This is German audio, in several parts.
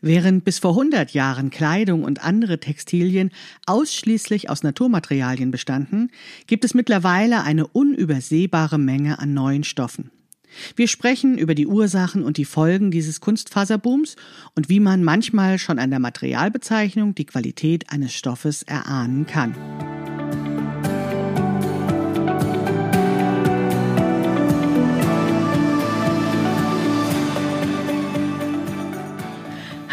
Während bis vor 100 Jahren Kleidung und andere Textilien ausschließlich aus Naturmaterialien bestanden, gibt es mittlerweile eine unübersehbare Menge an neuen Stoffen. Wir sprechen über die Ursachen und die Folgen dieses Kunstfaserbooms und wie man manchmal schon an der Materialbezeichnung die Qualität eines Stoffes erahnen kann.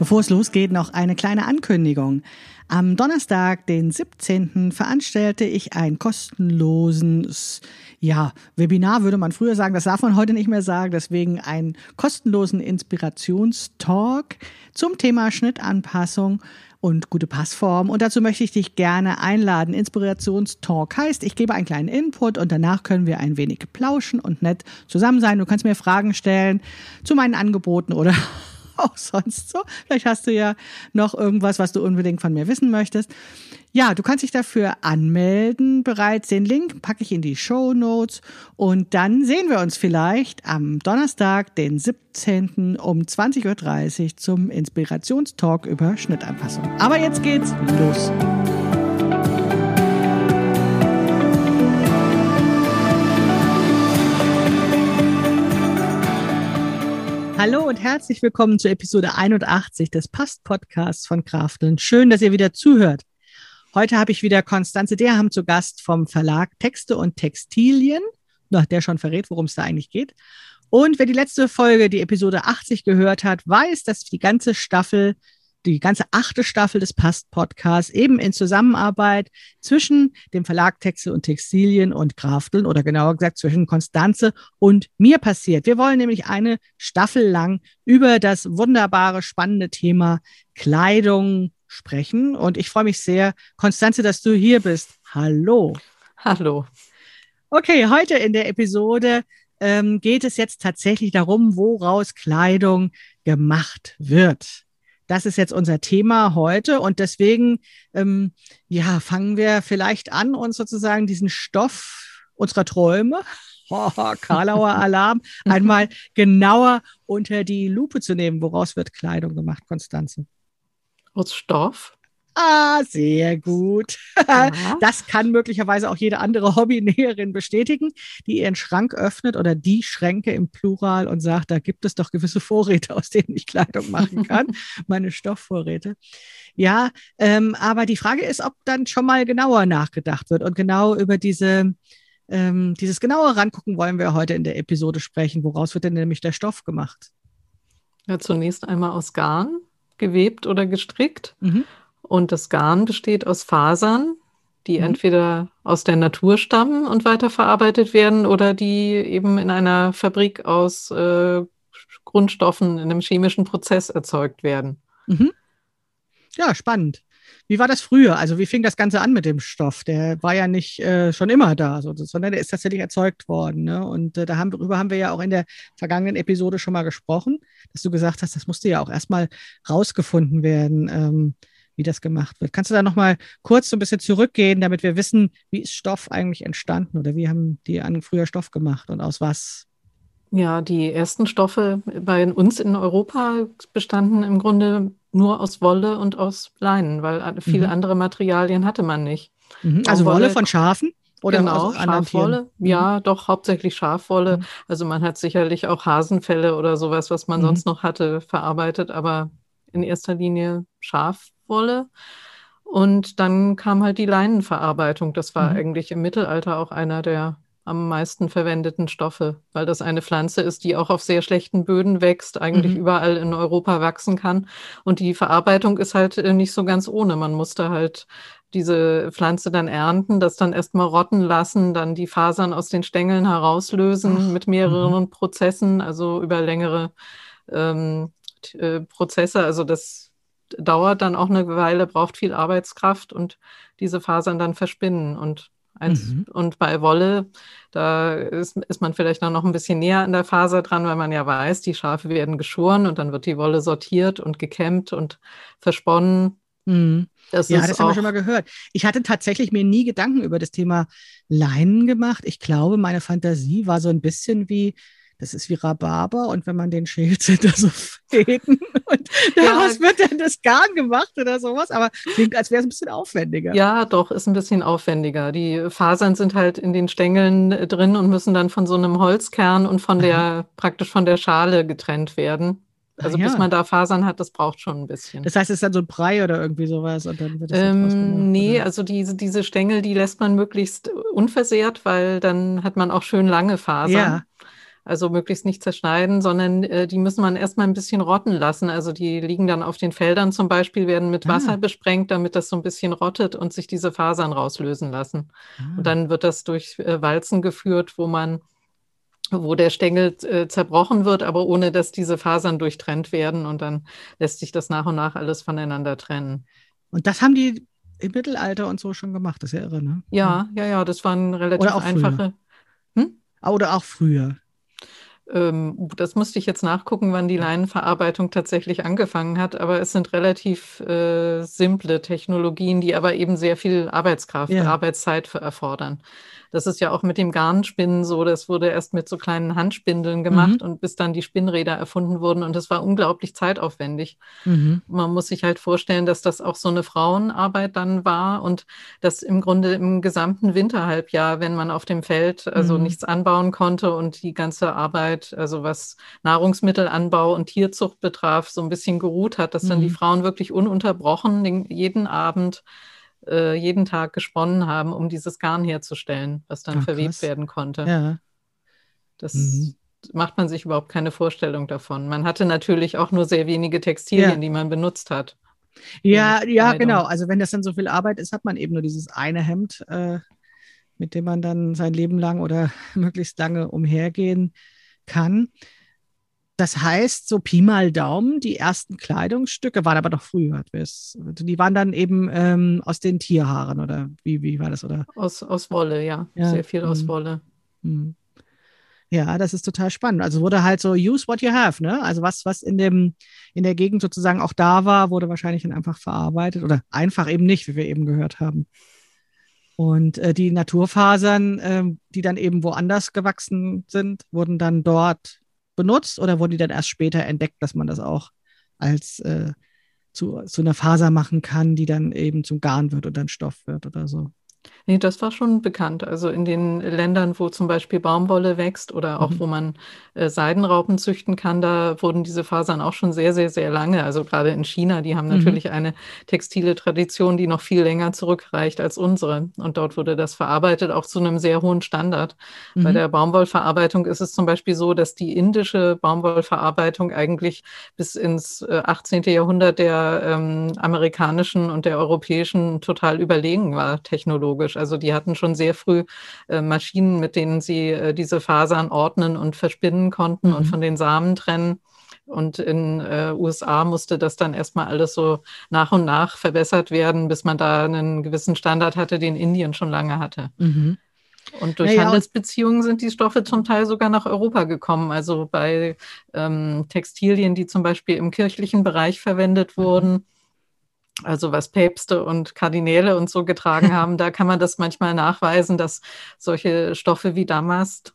Bevor es losgeht, noch eine kleine Ankündigung. Am Donnerstag, den 17. veranstalte ich ein kostenloses, ja, Webinar würde man früher sagen, das darf man heute nicht mehr sagen, deswegen einen kostenlosen Inspirationstalk zum Thema Schnittanpassung und gute Passform. Und dazu möchte ich dich gerne einladen. Inspirationstalk heißt, ich gebe einen kleinen Input und danach können wir ein wenig plauschen und nett zusammen sein. Du kannst mir Fragen stellen zu meinen Angeboten oder auch sonst so. Vielleicht hast du ja noch irgendwas, was du unbedingt von mir wissen möchtest. Ja, du kannst dich dafür anmelden bereits. Den Link packe ich in die Show Notes und dann sehen wir uns vielleicht am Donnerstag, den 17. um 20.30 Uhr zum Inspirationstalk über Schnittanpassung. Aber jetzt geht's los. Hallo und herzlich willkommen zur Episode 81 des Past-Podcasts von Krafteln. Schön, dass ihr wieder zuhört. Heute habe ich wieder Konstanze Derham zu Gast vom Verlag Texte und Textilien, nach der schon verrät, worum es da eigentlich geht. Und wer die letzte Folge, die Episode 80 gehört hat, weiß, dass die ganze Staffel die ganze achte Staffel des Past-Podcasts eben in Zusammenarbeit zwischen dem Verlag Texte und Textilien und Krafteln oder genauer gesagt zwischen Konstanze und mir passiert. Wir wollen nämlich eine Staffel lang über das wunderbare, spannende Thema Kleidung sprechen. Und ich freue mich sehr, Konstanze, dass du hier bist. Hallo. Hallo. Okay, heute in der Episode ähm, geht es jetzt tatsächlich darum, woraus Kleidung gemacht wird. Das ist jetzt unser Thema heute und deswegen ähm, ja fangen wir vielleicht an, uns sozusagen diesen Stoff unserer Träume Oh, Karlauer Alarm, einmal genauer unter die Lupe zu nehmen. Woraus wird Kleidung gemacht, Konstanze? Aus Stoff. Ah, sehr gut. Das kann möglicherweise auch jede andere Hobbynäherin bestätigen, die ihren Schrank öffnet oder die Schränke im Plural und sagt, da gibt es doch gewisse Vorräte, aus denen ich Kleidung machen kann, meine Stoffvorräte. Ja, ähm, aber die Frage ist, ob dann schon mal genauer nachgedacht wird und genau über diese ähm, dieses genaue Rangucken wollen wir heute in der Episode sprechen. Woraus wird denn nämlich der Stoff gemacht? Ja, zunächst einmal aus Garn gewebt oder gestrickt. Mhm. Und das Garn besteht aus Fasern, die mhm. entweder aus der Natur stammen und weiterverarbeitet werden oder die eben in einer Fabrik aus äh, Grundstoffen in einem chemischen Prozess erzeugt werden. Mhm. Ja, spannend. Wie war das früher? Also wie fing das Ganze an mit dem Stoff? Der war ja nicht äh, schon immer da, so, sondern der ist tatsächlich erzeugt worden. Ne? Und äh, haben, darüber haben wir ja auch in der vergangenen Episode schon mal gesprochen, dass du gesagt hast, das musste ja auch erstmal rausgefunden werden. Ähm, wie das gemacht wird. Kannst du da nochmal kurz so ein bisschen zurückgehen, damit wir wissen, wie ist Stoff eigentlich entstanden oder wie haben die an früher Stoff gemacht und aus was? Ja, die ersten Stoffe bei uns in Europa bestanden im Grunde nur aus Wolle und aus Leinen, weil viele mhm. andere Materialien hatte man nicht. Mhm. Also Wolle, Wolle von Schafen? Oder genau, Schafwolle. Mhm. Ja, doch, hauptsächlich Schafwolle. Mhm. Also man hat sicherlich auch Hasenfelle oder sowas, was man mhm. sonst noch hatte, verarbeitet, aber in erster Linie Schaf, Wolle. Und dann kam halt die Leinenverarbeitung. Das war mhm. eigentlich im Mittelalter auch einer der am meisten verwendeten Stoffe, weil das eine Pflanze ist, die auch auf sehr schlechten Böden wächst, eigentlich mhm. überall in Europa wachsen kann. Und die Verarbeitung ist halt äh, nicht so ganz ohne. Man musste halt diese Pflanze dann ernten, das dann erstmal rotten lassen, dann die Fasern aus den Stängeln herauslösen Ach. mit mehreren mhm. Prozessen, also über längere ähm, äh, Prozesse. Also das dauert dann auch eine Weile, braucht viel Arbeitskraft und diese Fasern dann verspinnen. Und, eins, mhm. und bei Wolle, da ist, ist man vielleicht noch ein bisschen näher an der Faser dran, weil man ja weiß, die Schafe werden geschoren und dann wird die Wolle sortiert und gekämmt und versponnen. Mhm. Das ja, das haben wir schon mal gehört. Ich hatte tatsächlich mir nie Gedanken über das Thema Leinen gemacht. Ich glaube, meine Fantasie war so ein bisschen wie, das ist wie Rhabarber und wenn man den schält, sind da so Fäden und daraus ja. wird dann das Garn gemacht oder sowas, aber klingt, als wäre es ein bisschen aufwendiger. Ja, doch, ist ein bisschen aufwendiger. Die Fasern sind halt in den Stängeln drin und müssen dann von so einem Holzkern und von der, praktisch von der Schale getrennt werden. Also ja. bis man da Fasern hat, das braucht schon ein bisschen. Das heißt, es ist dann so ein Brei oder irgendwie sowas und dann wird das ähm, Nee, oder? also diese, diese Stängel, die lässt man möglichst unversehrt, weil dann hat man auch schön lange Fasern. Ja. Also möglichst nicht zerschneiden, sondern äh, die müssen man erstmal ein bisschen rotten lassen. Also die liegen dann auf den Feldern zum Beispiel, werden mit ah. Wasser besprengt, damit das so ein bisschen rottet und sich diese Fasern rauslösen lassen. Ah. Und dann wird das durch äh, Walzen geführt, wo man wo der Stängel äh, zerbrochen wird, aber ohne dass diese Fasern durchtrennt werden und dann lässt sich das nach und nach alles voneinander trennen. Und das haben die im Mittelalter und so schon gemacht, das ist ja irre, ne? Ja, ja, ja, das waren relativ Oder einfache. Hm? Oder auch früher. Ähm, das musste ich jetzt nachgucken, wann die Leinenverarbeitung tatsächlich angefangen hat, aber es sind relativ äh, simple Technologien, die aber eben sehr viel Arbeitskraft, ja. Arbeitszeit erfordern. Das ist ja auch mit dem Garnspinnen so, das wurde erst mit so kleinen Handspindeln gemacht mhm. und bis dann die Spinnräder erfunden wurden und das war unglaublich zeitaufwendig. Mhm. Man muss sich halt vorstellen, dass das auch so eine Frauenarbeit dann war und das im Grunde im gesamten Winterhalbjahr, wenn man auf dem Feld also mhm. nichts anbauen konnte und die ganze Arbeit, also was Nahrungsmittelanbau und Tierzucht betraf, so ein bisschen geruht hat, dass dann die mhm. Frauen wirklich ununterbrochen den, jeden Abend äh, jeden Tag gesponnen haben, um dieses Garn herzustellen, was dann Ach, verwebt krass. werden konnte. Ja. Das mhm. macht man sich überhaupt keine Vorstellung davon. Man hatte natürlich auch nur sehr wenige Textilien, ja. die man benutzt hat. Ja, ja, genau. Also wenn das dann so viel Arbeit ist, hat man eben nur dieses eine Hemd, äh, mit dem man dann sein Leben lang oder möglichst lange umhergehen kann. Das heißt, so Pi mal Daumen, die ersten Kleidungsstücke waren aber doch früher. Die waren dann eben ähm, aus den Tierhaaren oder wie, wie war das? Oder? Aus, aus Wolle, ja. ja. Sehr viel aus mhm. Wolle. Mhm. Ja, das ist total spannend. Also wurde halt so use what you have, ne? Also was, was in dem, in der Gegend sozusagen auch da war, wurde wahrscheinlich dann einfach verarbeitet oder einfach eben nicht, wie wir eben gehört haben. Und äh, die Naturfasern, äh, die dann eben woanders gewachsen sind, wurden dann dort benutzt oder wurden die dann erst später entdeckt, dass man das auch als äh, zu, zu einer Faser machen kann, die dann eben zum Garn wird oder ein Stoff wird oder so? Nee, das war schon bekannt. Also in den Ländern, wo zum Beispiel Baumwolle wächst oder auch mhm. wo man äh, Seidenraupen züchten kann, da wurden diese Fasern auch schon sehr, sehr, sehr lange. Also gerade in China, die haben mhm. natürlich eine textile Tradition, die noch viel länger zurückreicht als unsere. Und dort wurde das verarbeitet, auch zu einem sehr hohen Standard. Mhm. Bei der Baumwollverarbeitung ist es zum Beispiel so, dass die indische Baumwollverarbeitung eigentlich bis ins äh, 18. Jahrhundert der ähm, amerikanischen und der europäischen total überlegen war, technologisch technologisch. Also die hatten schon sehr früh äh, Maschinen, mit denen sie äh, diese Fasern ordnen und verspinnen konnten mhm. und von den Samen trennen. Und in äh, USA musste das dann erstmal alles so nach und nach verbessert werden, bis man da einen gewissen Standard hatte, den Indien schon lange hatte. Mhm. Und durch ja, Handelsbeziehungen sind die Stoffe zum Teil sogar nach Europa gekommen. Also bei ähm, Textilien, die zum Beispiel im kirchlichen Bereich verwendet mhm. wurden, also was Päpste und Kardinäle und so getragen haben, da kann man das manchmal nachweisen, dass solche Stoffe wie Damast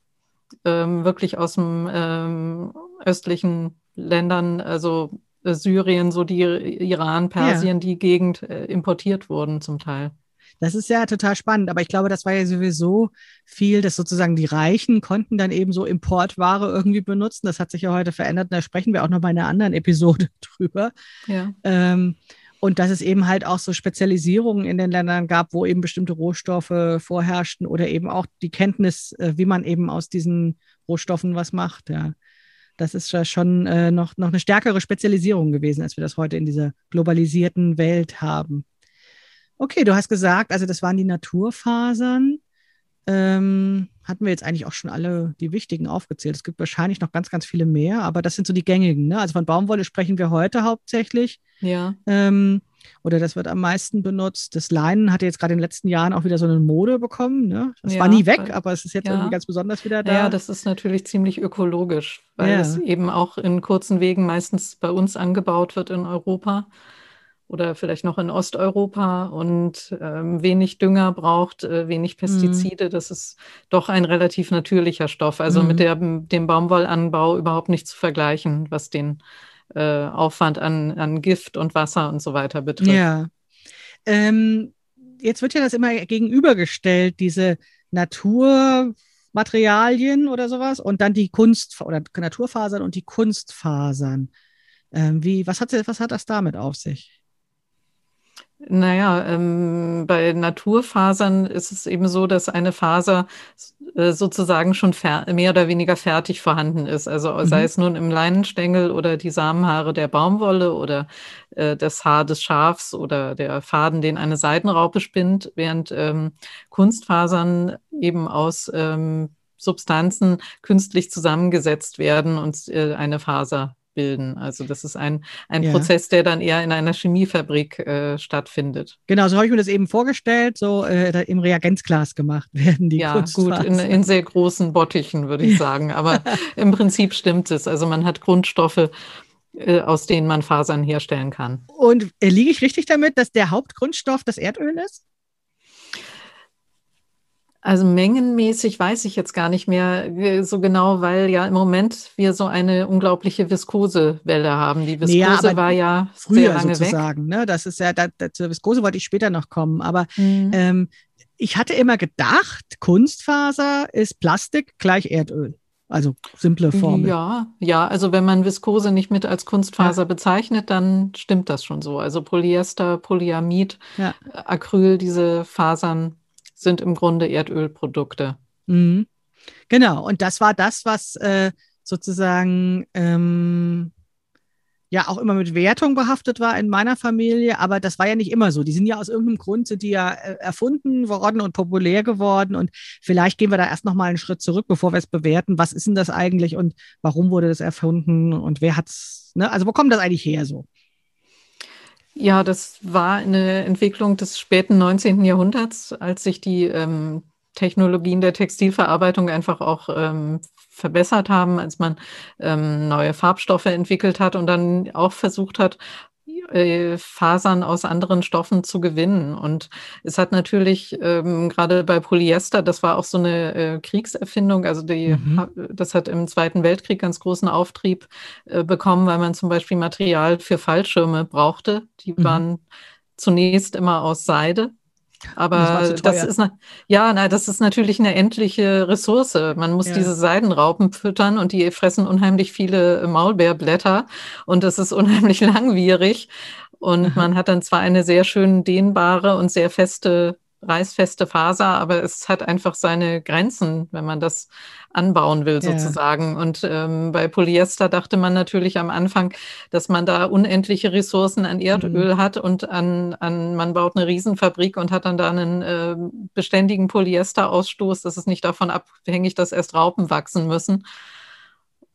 ähm, wirklich aus dem ähm, östlichen Ländern, also äh, Syrien, so die Iran, Persien, ja. die Gegend äh, importiert wurden zum Teil. Das ist ja total spannend, aber ich glaube, das war ja sowieso viel, dass sozusagen die Reichen konnten dann eben so Importware irgendwie benutzen. Das hat sich ja heute verändert, da sprechen wir auch noch bei einer anderen Episode drüber. Ja. Ähm, Und dass es eben halt auch so Spezialisierungen in den Ländern gab, wo eben bestimmte Rohstoffe vorherrschten oder eben auch die Kenntnis, äh, wie man eben aus diesen Rohstoffen was macht. Ja. Das ist ja schon äh, noch, noch eine stärkere Spezialisierung gewesen, als wir das heute in dieser globalisierten Welt haben. Okay, du hast gesagt, also das waren die Naturfasern. Ähm, hatten wir jetzt eigentlich auch schon alle die wichtigen aufgezählt. Es gibt wahrscheinlich noch ganz, ganz viele mehr, aber das sind so die gängigen. Ne? Also von Baumwolle sprechen wir heute hauptsächlich. Ja. Ähm, oder das wird am meisten benutzt. Das Leinen hat jetzt gerade in den letzten Jahren auch wieder so eine Mode bekommen. Ne? Das ja, war nie weg, aber es ist jetzt ja. irgendwie ganz besonders wieder da. Ja, das ist natürlich ziemlich ökologisch, weil ja. es eben auch in kurzen Wegen meistens bei uns angebaut wird in Europa oder vielleicht noch in Osteuropa und ähm, wenig Dünger braucht, äh, wenig mhm. Pestizide. Mhm. Das ist doch ein relativ natürlicher Stoff. Also mhm. mit der, dem Baumwollanbau überhaupt nicht zu vergleichen, was den äh, Aufwand an, an Gift und Wasser und so weiter betrifft. Ja. Ähm, jetzt wird ja das immer gegenübergestellt, diese Naturmaterialien oder sowas und dann die Kunst- oder Naturfasern und die Kunstfasern. Ähm, wie, was, hat, was hat das damit auf sich? Naja, ähm, bei Naturfasern ist es eben so, dass eine Faser äh, sozusagen schon mehr oder weniger fertig vorhanden ist. Also mhm. sei es nun im Leinenstängel oder die Samenhaare der Baumwolle oder äh, das Haar des Schafs oder der Faden, den eine Seidenraupe spinnt, während ähm, Kunstfasern eben aus ähm, Substanzen künstlich zusammengesetzt werden und äh, eine Faser bilden. Also das ist ein, ein ja. Prozess, der dann eher in einer Chemiefabrik äh, stattfindet. Genau, so habe ich mir das eben vorgestellt, so äh, im Reagenzglas gemacht werden die Ja, gut, in, in, sehr großen Bottichen, würde ich sagen. Aber im Prinzip stimmt es. Also man hat Grundstoffe, äh, aus denen man Fasern herstellen kann. Und äh, liege ich richtig damit, dass der Hauptgrundstoff das Erdöl ist? Also mengenmäßig weiß ich jetzt gar nicht mehr äh, so genau, weil ja im Moment wir so eine unglaubliche Viskosewelle haben. Die Viskose ja, war ja früher sehr lange sozusagen. Weg. Ne? Das ist ja, da, da, zur Viskose wollte ich später noch kommen. Aber mhm. ähm, ich hatte immer gedacht, Kunstfaser ist Plastik gleich Erdöl. Also simple Formel. Ja, ja, also wenn man Viskose nicht mit als Kunstfaser ja. bezeichnet, dann stimmt das schon so. Also Polyester, Polyamid, ja. Acryl, diese Fasern sind im Grunde Erdölprodukte. Mhm. Genau, und das war das, was äh, sozusagen ähm, ja auch immer mit Wertung behaftet war in meiner Familie, aber das war ja nicht immer so. Die sind ja aus irgendeinem Grund sind die ja äh, erfunden worden und populär geworden und vielleicht gehen wir da erst noch mal einen Schritt zurück, bevor wir es bewerten. Was ist denn das eigentlich und warum wurde das erfunden und wer hat's? Ne? Also wo kommt das eigentlich her so? Ja, das war eine Entwicklung des späten 19. Jahrhunderts, als sich die ähm, Technologien der Textilverarbeitung einfach auch ähm, verbessert haben, als man ähm, neue Farbstoffe entwickelt hat und dann auch versucht hat, äh, Fasern aus anderen Stoffen zu gewinnen. Und es hat natürlich ähm, gerade bei Polyester, das war auch so eine äh, Kriegserfindung, also die, mhm. das hat im Zweiten Weltkrieg ganz großen Auftrieb äh, bekommen, weil man zum Beispiel Material für Fallschirme brauchte. Die mhm. waren zunächst immer aus Seide aber das, das, ist ja, na, das ist natürlich eine endliche Ressource. Man muss ja. diese Seidenraupen füttern und die fressen unheimlich viele Maulbeerblätter und das ist unheimlich langwierig. Und man hat dann zwar eine sehr schön dehnbare und sehr feste reißfeste Faser, aber es hat einfach seine Grenzen, wenn man das anbauen will, sozusagen. Ja. Und ähm, bei Polyester dachte man natürlich am Anfang, dass man da unendliche Ressourcen an Erdöl mhm. hat und an, an, man baut eine Riesenfabrik und hat dann da einen äh, beständigen Polyesterausstoß. Das ist nicht davon abhängig, dass erst Raupen wachsen müssen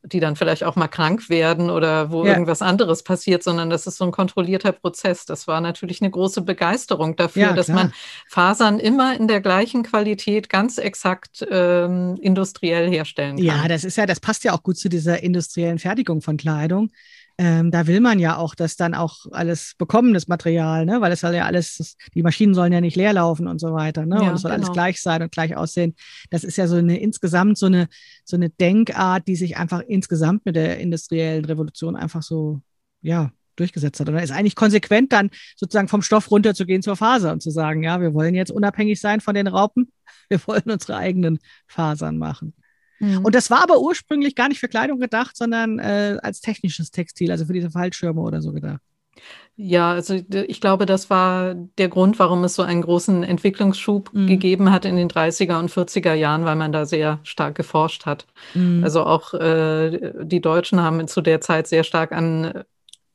die dann vielleicht auch mal krank werden oder wo ja. irgendwas anderes passiert, sondern das ist so ein kontrollierter Prozess. Das war natürlich eine große Begeisterung dafür, ja, dass man Fasern immer in der gleichen Qualität ganz exakt ähm, industriell herstellen kann. Ja, das ist ja, das passt ja auch gut zu dieser industriellen Fertigung von Kleidung ähm, da will man ja auch, dass dann auch alles bekommen, das Material, ne? weil es soll ja alles, die Maschinen sollen ja nicht leer laufen und so weiter. Ne? Ja, und es soll genau. alles gleich sein und gleich aussehen. Das ist ja so eine insgesamt so eine, so eine Denkart, die sich einfach insgesamt mit der industriellen Revolution einfach so, ja, durchgesetzt hat. Und da ist eigentlich konsequent dann sozusagen vom Stoff runterzugehen zur Faser und zu sagen, ja, wir wollen jetzt unabhängig sein von den Raupen, wir wollen unsere eigenen Fasern machen. Mhm. Und das war aber ursprünglich gar nicht für Kleidung gedacht, sondern äh, als technisches Textil, also für diese Fallschirme oder so gedacht. Ja, also ich glaube, das war der Grund, warum es so einen großen Entwicklungsschub mhm. gegeben hat in den 30er und 40er Jahren, weil man da sehr stark geforscht hat. Mhm. Also auch äh, die Deutschen haben zu der Zeit sehr stark an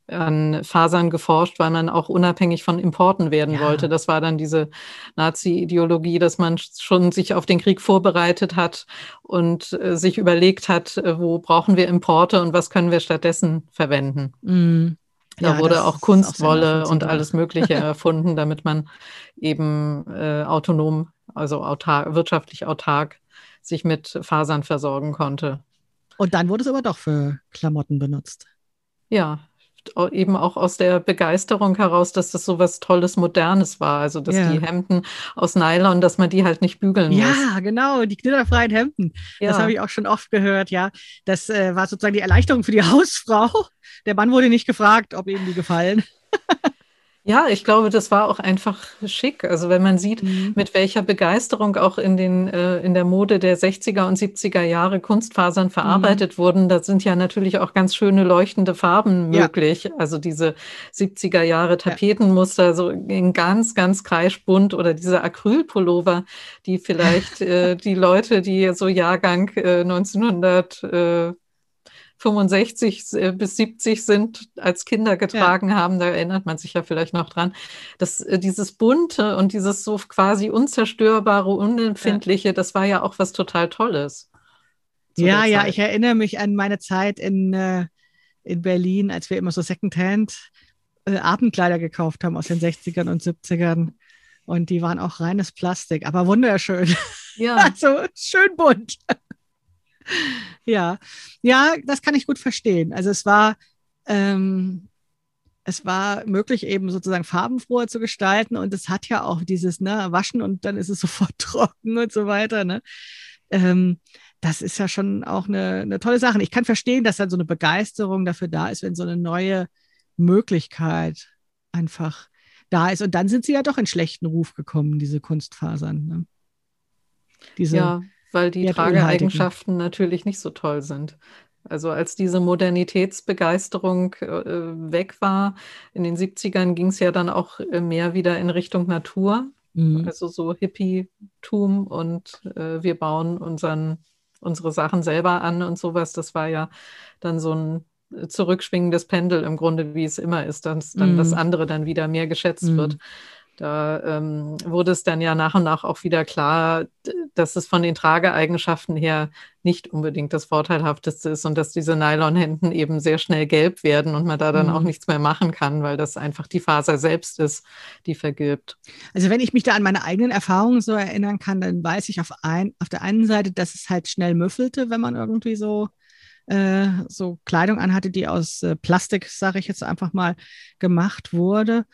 an Fasern geforscht, weil man auch unabhängig von Importen werden ja. wollte. Das war dann diese Nazi-Ideologie, dass man schon sich auf den Krieg vorbereitet hat und äh, sich überlegt hat, äh, wo brauchen wir Importe und was können wir stattdessen verwenden. Mm. Da ja, wurde auch Kunstwolle auch und alles Mögliche erfunden, damit man eben äh, autonom, also autark, wirtschaftlich autark sich mit Fasern versorgen konnte. Und dann wurde es aber doch für Klamotten benutzt. Ja, eben auch aus der Begeisterung heraus, dass das so was Tolles, Modernes war. Also, dass ja. die Hemden aus Nylon, dass man die halt nicht bügeln ja, muss. Ja, genau, die knitterfreien Hemden. Ja. Das habe ich auch schon oft gehört, ja. Das äh, war sozusagen die Erleichterung für die Hausfrau. Der Mann wurde nicht gefragt, ob ihm die gefallen. Ja, ich glaube, das war auch einfach schick. Also wenn man sieht, mhm. mit welcher Begeisterung auch in den äh, in der Mode der 60er und 70er Jahre Kunstfasern verarbeitet mhm. wurden, da sind ja natürlich auch ganz schöne leuchtende Farben möglich. Ja. Also diese 70er Jahre Tapetenmuster, ja. so in ganz, ganz kreischbunt oder diese Acrylpullover, die vielleicht äh, die Leute, die so Jahrgang äh, 1900 65 äh, bis 70 sind, als Kinder getragen ja. haben, da erinnert man sich ja vielleicht noch dran, dass äh, dieses bunte und dieses so quasi unzerstörbare, unempfindliche, ja. das war ja auch was total Tolles. Ja, ja, ich erinnere mich an meine Zeit in, äh, in Berlin, als wir immer so Secondhand äh, Abendkleider gekauft haben aus den 60ern und 70ern. Und die waren auch reines Plastik, aber wunderschön. Ja. also schön bunt. ja, ja, das kann ich gut verstehen. Also es war, ähm, es war möglich, eben sozusagen farbenfroher zu gestalten und es hat ja auch dieses, ne, waschen und dann ist es sofort trocken und so weiter, ne. Ähm, das ist ja schon auch eine, eine tolle Sache. Ich kann verstehen, dass dann so eine Begeisterung dafür da ist, wenn so eine neue Möglichkeit einfach da ist. Und dann sind sie ja doch in schlechten Ruf gekommen, diese Kunstfasern. Ne? Diese, ja weil die Trageeigenschaften natürlich nicht so toll sind. Also als diese Modernitätsbegeisterung äh, weg war, in den 70ern ging es ja dann auch äh, mehr wieder in Richtung Natur. Mhm. Also so Hippie-Tum und äh, wir bauen unseren, unsere Sachen selber an und sowas. Das war ja dann so ein zurückschwingendes Pendel im Grunde, wie es immer ist, dass dann mhm. das andere dann wieder mehr geschätzt mhm. wird. Da ähm, wurde es dann ja nach und nach auch wieder klar, dass es von den Trageeigenschaften her nicht unbedingt das Vorteilhafteste ist und dass diese Nylonhemden eben sehr schnell gelb werden und man da dann mhm. auch nichts mehr machen kann, weil das einfach die Faser selbst ist, die vergilbt. Also wenn ich mich da an meine eigenen Erfahrungen so erinnern kann, dann weiß ich auf, ein, auf der einen Seite, dass es halt schnell müffelte, wenn man irgendwie so äh, so Kleidung anhatte, die aus äh, Plastik, sage ich jetzt einfach mal, gemacht wurde.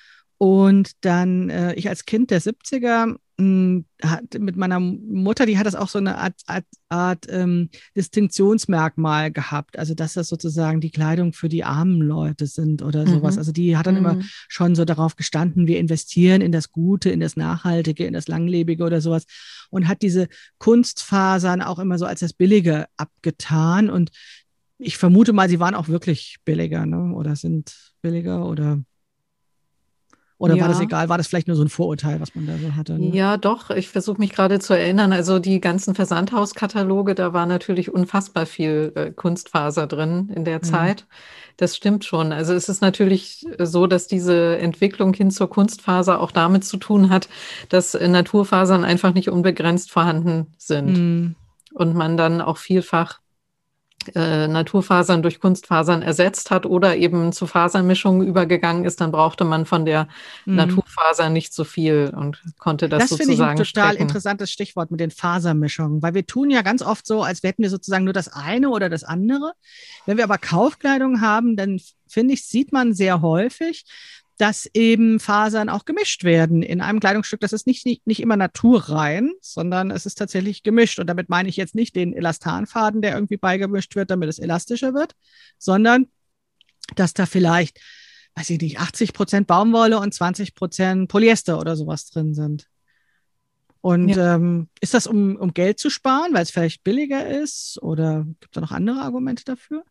Und dann, äh, ich als Kind der 70er, mh, hm, hat, mit meiner Mutter, die hat das auch so eine Art, Art, Art ähm, Distinktionsmerkmal gehabt. Also, dass das sozusagen die Kleidung für die armen Leute sind oder sowas. Mhm. Also, die hat dann mhm. immer schon so darauf gestanden, wir investieren in das Gute, in das Nachhaltige, in das Langlebige oder sowas. Und hat diese Kunstfasern auch immer so als das Billige abgetan. Und ich vermute mal, sie waren auch wirklich billiger, ne? Oder sind billiger oder oder ja. war das egal? War das vielleicht nur so ein Vorurteil, was man da so hatte? Ne? Ja, doch. Ich versuche mich gerade zu erinnern. Also die ganzen Versandhauskataloge, da war natürlich unfassbar viel äh, Kunstfaser drin in der mhm. Zeit. Das stimmt schon. Also es ist natürlich so, dass diese Entwicklung hin zur Kunstfaser auch damit zu tun hat, dass äh, Naturfasern einfach nicht unbegrenzt vorhanden sind. Mhm. Und man dann auch vielfach äh, Naturfasern durch Kunstfasern ersetzt hat oder eben zu Fasermischungen übergegangen ist, dann brauchte man von der mhm. Naturfaser nicht so viel und konnte das, das sozusagen. Das finde ich ein total strecken. interessantes Stichwort mit den Fasermischungen, weil wir tun ja ganz oft so, als hätten wir sozusagen nur das eine oder das andere. Wenn wir aber Kaufkleidung haben, dann finde ich, sieht man sehr häufig, dass eben Fasern auch gemischt werden in einem Kleidungsstück. Das ist nicht, nicht, nicht immer naturrein, sondern es ist tatsächlich gemischt. Und damit meine ich jetzt nicht den Elastanfaden, der irgendwie beigemischt wird, damit es elastischer wird, sondern dass da vielleicht, weiß ich nicht, 80 Prozent Baumwolle und 20 Prozent Polyester oder sowas drin sind. Und ja. ähm, ist das, um, um Geld zu sparen, weil es vielleicht billiger ist? Oder gibt es da noch andere Argumente dafür?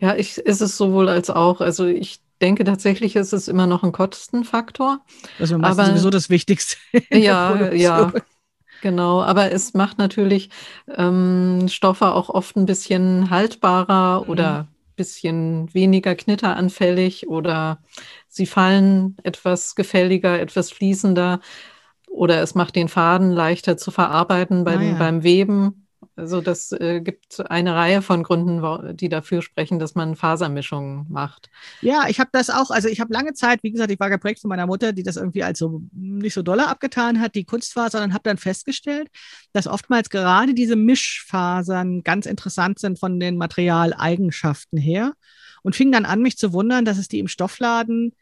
Ja, ich, ist es sowohl als auch. Also ich denke tatsächlich, ist es immer noch ein Kostenfaktor. Das ist meistens sowieso das Wichtigste. Ja, ja. Genau, aber es macht natürlich ähm, Stoffe auch oft ein bisschen haltbarer mhm. oder ein bisschen weniger knitteranfällig oder sie fallen etwas gefälliger, etwas fließender oder es macht den Faden leichter zu verarbeiten beim, ah, ja. beim Weben. Also das äh, gibt eine Reihe von Gründen, die dafür sprechen, dass man Fasermischungen macht. Ja, ich habe das auch, also ich habe lange Zeit, wie gesagt, ich war geprägt von meiner Mutter, die das irgendwie als so nicht so doller abgetan hat, die Kunstfasern, und habe dann festgestellt, dass oftmals gerade diese Mischfasern ganz interessant sind von den Materialeigenschaften her und fing dann an, mich zu wundern, dass es die im Stoffladen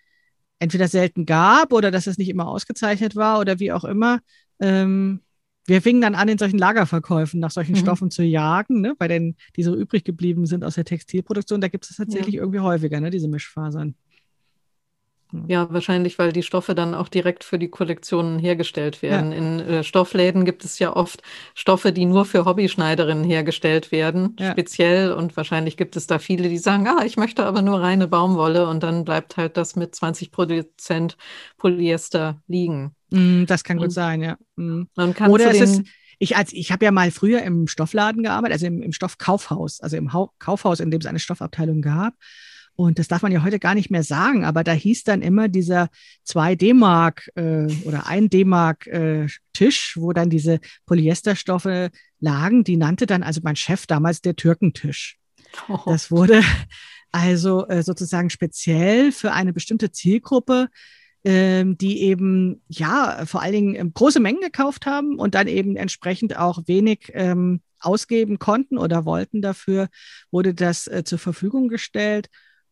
entweder selten gab oder dass es nicht immer ausgezeichnet war oder wie auch immer. Ähm, wir fingen dann an, in solchen Lagerverkäufen nach solchen mhm. Stoffen zu jagen, ne? bei denen, die so übrig geblieben sind aus der Textilproduktion. Da gibt es tatsächlich ja. irgendwie häufiger, ne? diese Mischfasern. Ja, wahrscheinlich, weil die Stoffe dann auch direkt für die Kollektionen hergestellt werden. Ja. In äh, Stoffläden gibt es ja oft Stoffe, die nur für Hobbyschneiderinnen hergestellt werden, speziell. Und wahrscheinlich gibt es da viele, die sagen, ah, ich möchte aber nur reine Baumwolle. Und dann bleibt halt das mit 20 Prozent Polyester liegen. Mm, das kann gut und, sein, ja. Mm. Oder es ist, ich, als, ich habe ja mal früher im Stoffladen gearbeitet, also im, im Stoffkaufhaus, also im Hau Kaufhaus, in dem es eine Stoffabteilung gab. Und das darf man ja heute gar nicht mehr sagen, aber da hieß dann immer dieser 2 D-Mark äh, oder 1 D-Mark äh, Tisch, wo dann diese Polyesterstoffe lagen. Die nannte dann also mein Chef damals der Türkentisch. Oh. Das wurde also äh, sozusagen speziell für eine bestimmte Zielgruppe ähm, die eben ja vor allen Dingen ähm, große Mengen gekauft haben und dann eben entsprechend auch wenig ähm, ausgeben konnten oder wollten dafür, wurde das äh, zur Verfügung gestellt.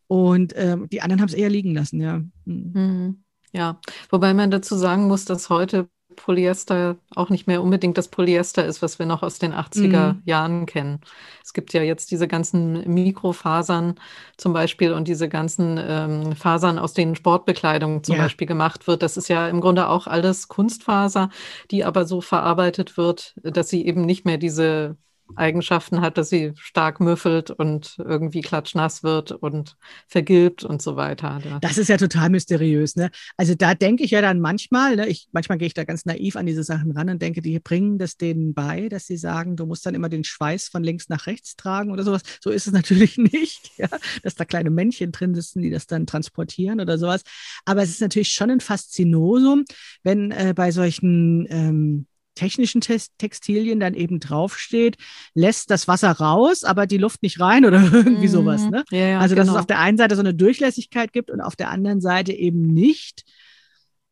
Und ähm, die anderen haben es eher liegen lassen, ja. Hm. Mhm. Ja, wobei man dazu sagen muss, dass heute Polyester auch nicht mehr unbedingt das Polyester ist, was wir noch aus den 80er mhm. Jahren kennen. Es gibt ja jetzt diese ganzen Mikrofasern zum Beispiel und diese ganzen ähm, Fasern, aus denen Sportbekleidung zum ja. Beispiel gemacht wird. Das ist ja im Grunde auch alles Kunstfaser, die aber so verarbeitet wird, dass sie eben nicht mehr diese Eigenschaften hat, dass sie stark müffelt und irgendwie klatschnass wird und vergilbt und so weiter. Das ist ja total mysteriös. Ne? Also da denke ich ja dann manchmal, ne, ich, manchmal gehe ich da ganz naiv an diese Sachen ran und denke, die bringen das denen bei, dass sie sagen, du musst dann immer den Schweiß von links nach rechts tragen oder sowas. So ist es natürlich nicht, ja? dass da kleine Männchen drin sitzen, die das dann transportieren oder sowas. Aber es ist natürlich schon ein Faszinosum, wenn äh, bei solchen ähm, technischen Textilien dann eben draufsteht, lässt das Wasser raus, aber die Luft nicht rein oder irgendwie mhm. sowas. Ne? Ja, ja, also, dass genau. es auf der einen Seite so eine Durchlässigkeit gibt und auf der anderen Seite eben nicht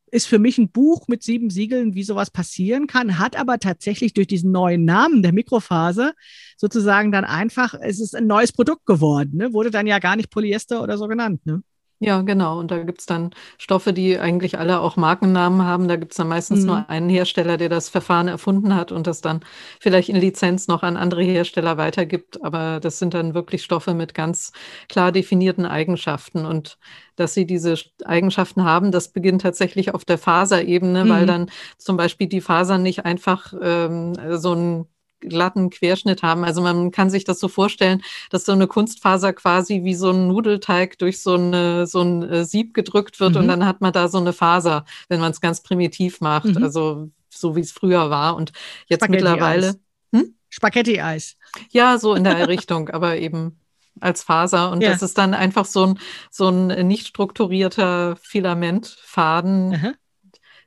ist für mich ein Buch mit sieben Siegeln, wie sowas passieren kann, hat aber tatsächlich durch diesen neuen Namen der Mikrophase sozusagen dann einfach, es ist ein neues Produkt geworden, ne? wurde dann ja gar nicht Polyester oder so genannt. Ne? Ja, genau. Und da gibt es dann Stoffe, die eigentlich alle auch Markennamen haben. Da gibt es dann meistens mhm. nur einen Hersteller, der das Verfahren erfunden hat und das dann vielleicht in Lizenz noch an andere Hersteller weitergibt. Aber das sind dann wirklich Stoffe mit ganz klar definierten Eigenschaften. Und dass sie diese Eigenschaften haben, das beginnt tatsächlich auf der Faserebene, mhm. weil dann zum Beispiel die Fasern nicht einfach ähm, so ein glatten Querschnitt haben. Also man kann sich das so vorstellen, dass so eine Kunstfaser quasi wie so ein Nudelteig durch so, eine, so ein äh, Sieb gedrückt wird mhm. und dann hat man da so eine Faser, wenn man es ganz primitiv macht. Mhm. Also so wie es früher war. Und jetzt Spaghetti mittlerweile. Hm? Spaghetti-Eis. Ja, so in der Richtung, aber eben als Faser. Und ja. das ist dann einfach so ein, so ein nicht strukturierter Filamentfaden, Aha.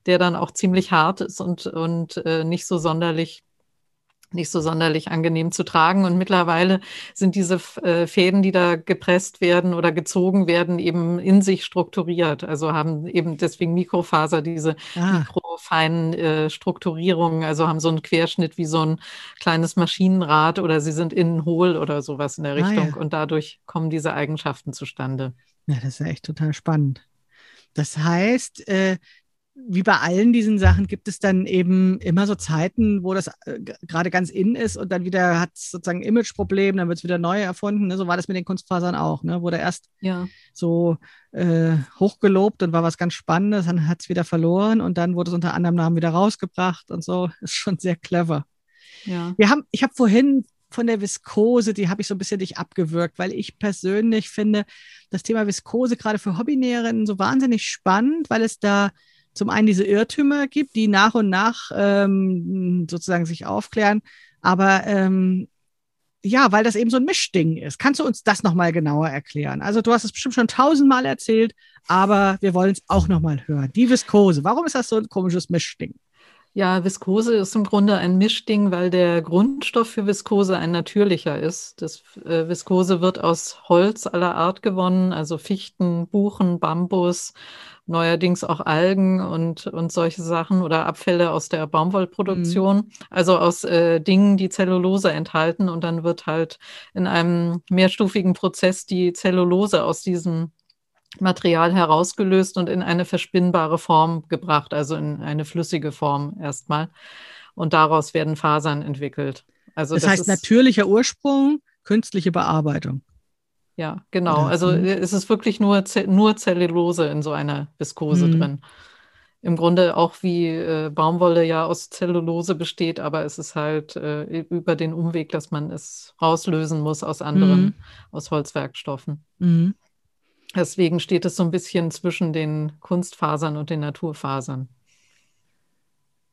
der dann auch ziemlich hart ist und, und äh, nicht so sonderlich nicht so sonderlich angenehm zu tragen. Und mittlerweile sind diese äh, Fäden, die da gepresst werden oder gezogen werden, eben in sich strukturiert. Also haben eben deswegen Mikrofaser diese ah. mikrofeinen äh, Strukturierungen, also haben so einen Querschnitt wie so ein kleines Maschinenrad oder sie sind innen hohl oder sowas in der Richtung. Ah, ja. Und dadurch kommen diese Eigenschaften zustande. Ja, das ist ja echt total spannend. Das heißt, äh, wie bei allen diesen Sachen gibt es dann eben immer so Zeiten, wo das äh, gerade ganz in ist und dann wieder hat es sozusagen Imageproblem, dann wird es wieder neu erfunden. Ne? So war das mit den Kunstfasern auch. Ne? Wurde erst ja. so äh, hochgelobt und war was ganz Spannendes, dann hat es wieder verloren und dann wurde es unter anderem Namen wieder rausgebracht und so. Ist schon sehr clever. Ja. Wir haben, ich habe vorhin von der Viskose, die habe ich so ein bisschen dich abgewürgt, weil ich persönlich finde das Thema Viskose gerade für Hobbynäherinnen so wahnsinnig spannend, weil es da zum einen diese Irrtümer gibt, die nach und nach ähm, sozusagen sich aufklären, aber ähm, ja, weil das eben so ein Mischding ist. Kannst du uns das nochmal genauer erklären? Also du hast es bestimmt schon tausendmal erzählt, aber wir wollen es auch nochmal hören. Die Viskose, warum ist das so ein komisches Mischding? Ja, Viskose ist im Grunde ein Mischding, weil der Grundstoff für Viskose ein natürlicher ist. Das äh, Viskose wird aus Holz aller Art gewonnen, also Fichten, Buchen, Bambus, neuerdings auch Algen und, und solche Sachen oder Abfälle aus der Baumwollproduktion, mhm. also aus äh, Dingen, die Zellulose enthalten. Und dann wird halt in einem mehrstufigen Prozess die Zellulose aus diesem Material herausgelöst und in eine verspinnbare Form gebracht, also in eine flüssige Form erstmal. Und daraus werden Fasern entwickelt. Also das, das heißt natürlicher Ursprung, künstliche Bearbeitung. Ja, genau. Also mhm. es ist wirklich nur, nur Zellulose in so einer Viskose mhm. drin. Im Grunde auch wie äh, Baumwolle ja aus Zellulose besteht, aber es ist halt äh, über den Umweg, dass man es rauslösen muss aus anderen, mhm. aus Holzwerkstoffen. Mhm. Deswegen steht es so ein bisschen zwischen den Kunstfasern und den Naturfasern.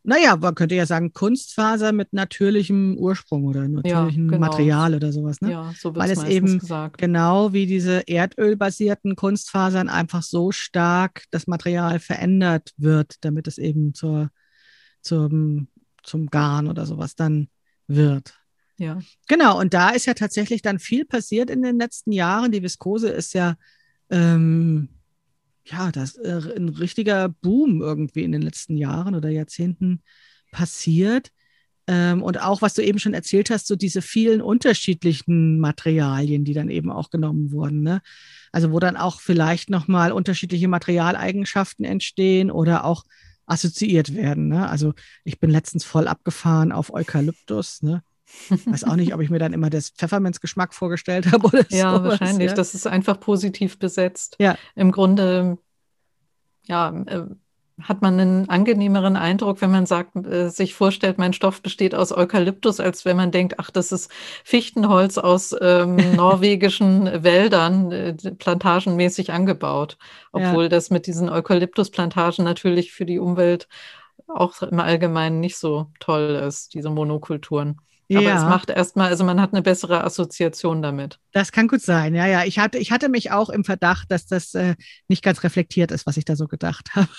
Naja, man könnte ja sagen, Kunstfaser mit natürlichem Ursprung oder natürlichem ja, genau. Material oder sowas. Ne? Ja, so wird Weil es eben gesagt. genau wie diese erdölbasierten Kunstfasern einfach so stark das Material verändert wird, damit es eben zur, zum, zum Garn oder sowas dann wird. Ja. Genau, und da ist ja tatsächlich dann viel passiert in den letzten Jahren. Die Viskose ist ja ähm, ja, das äh, ein richtiger Boom irgendwie in den letzten Jahren oder Jahrzehnten passiert. Ähm, und auch, was du eben schon erzählt hast, so diese vielen unterschiedlichen Materialien, die dann eben auch genommen wurden. Ne? Also wo dann auch vielleicht nochmal unterschiedliche Materialeigenschaften entstehen oder auch assoziiert werden. Ne? Also ich bin letztens voll abgefahren auf Eukalyptus. Ne? Weiß auch nicht, ob ich mir dann immer das Pfefferminzgeschmack vorgestellt habe oder Ja, sowas, wahrscheinlich. Ja? Das ist einfach positiv besetzt. Ja. Im Grunde, ja, äh, hat man einen angenehmeren Eindruck, wenn man sagt, äh, sich vorstellt, mein Stoff besteht aus Eukalyptus, als wenn man denkt, ach, das ist Fichtenholz aus ähm, norwegischen Wäldern, äh, plantagenmäßig angebaut. Obwohl ja. das mit diesen Eukalyptusplantagen natürlich für die Umwelt auch im Allgemeinen nicht so toll ist, diese Monokulturen. Aber ja. es macht erstmal, also man hat eine bessere Assoziation damit. Das kann gut sein, ja, ja. Ich hatte, ich hatte mich auch im Verdacht, dass das äh, nicht ganz reflektiert ist, was ich da so gedacht habe.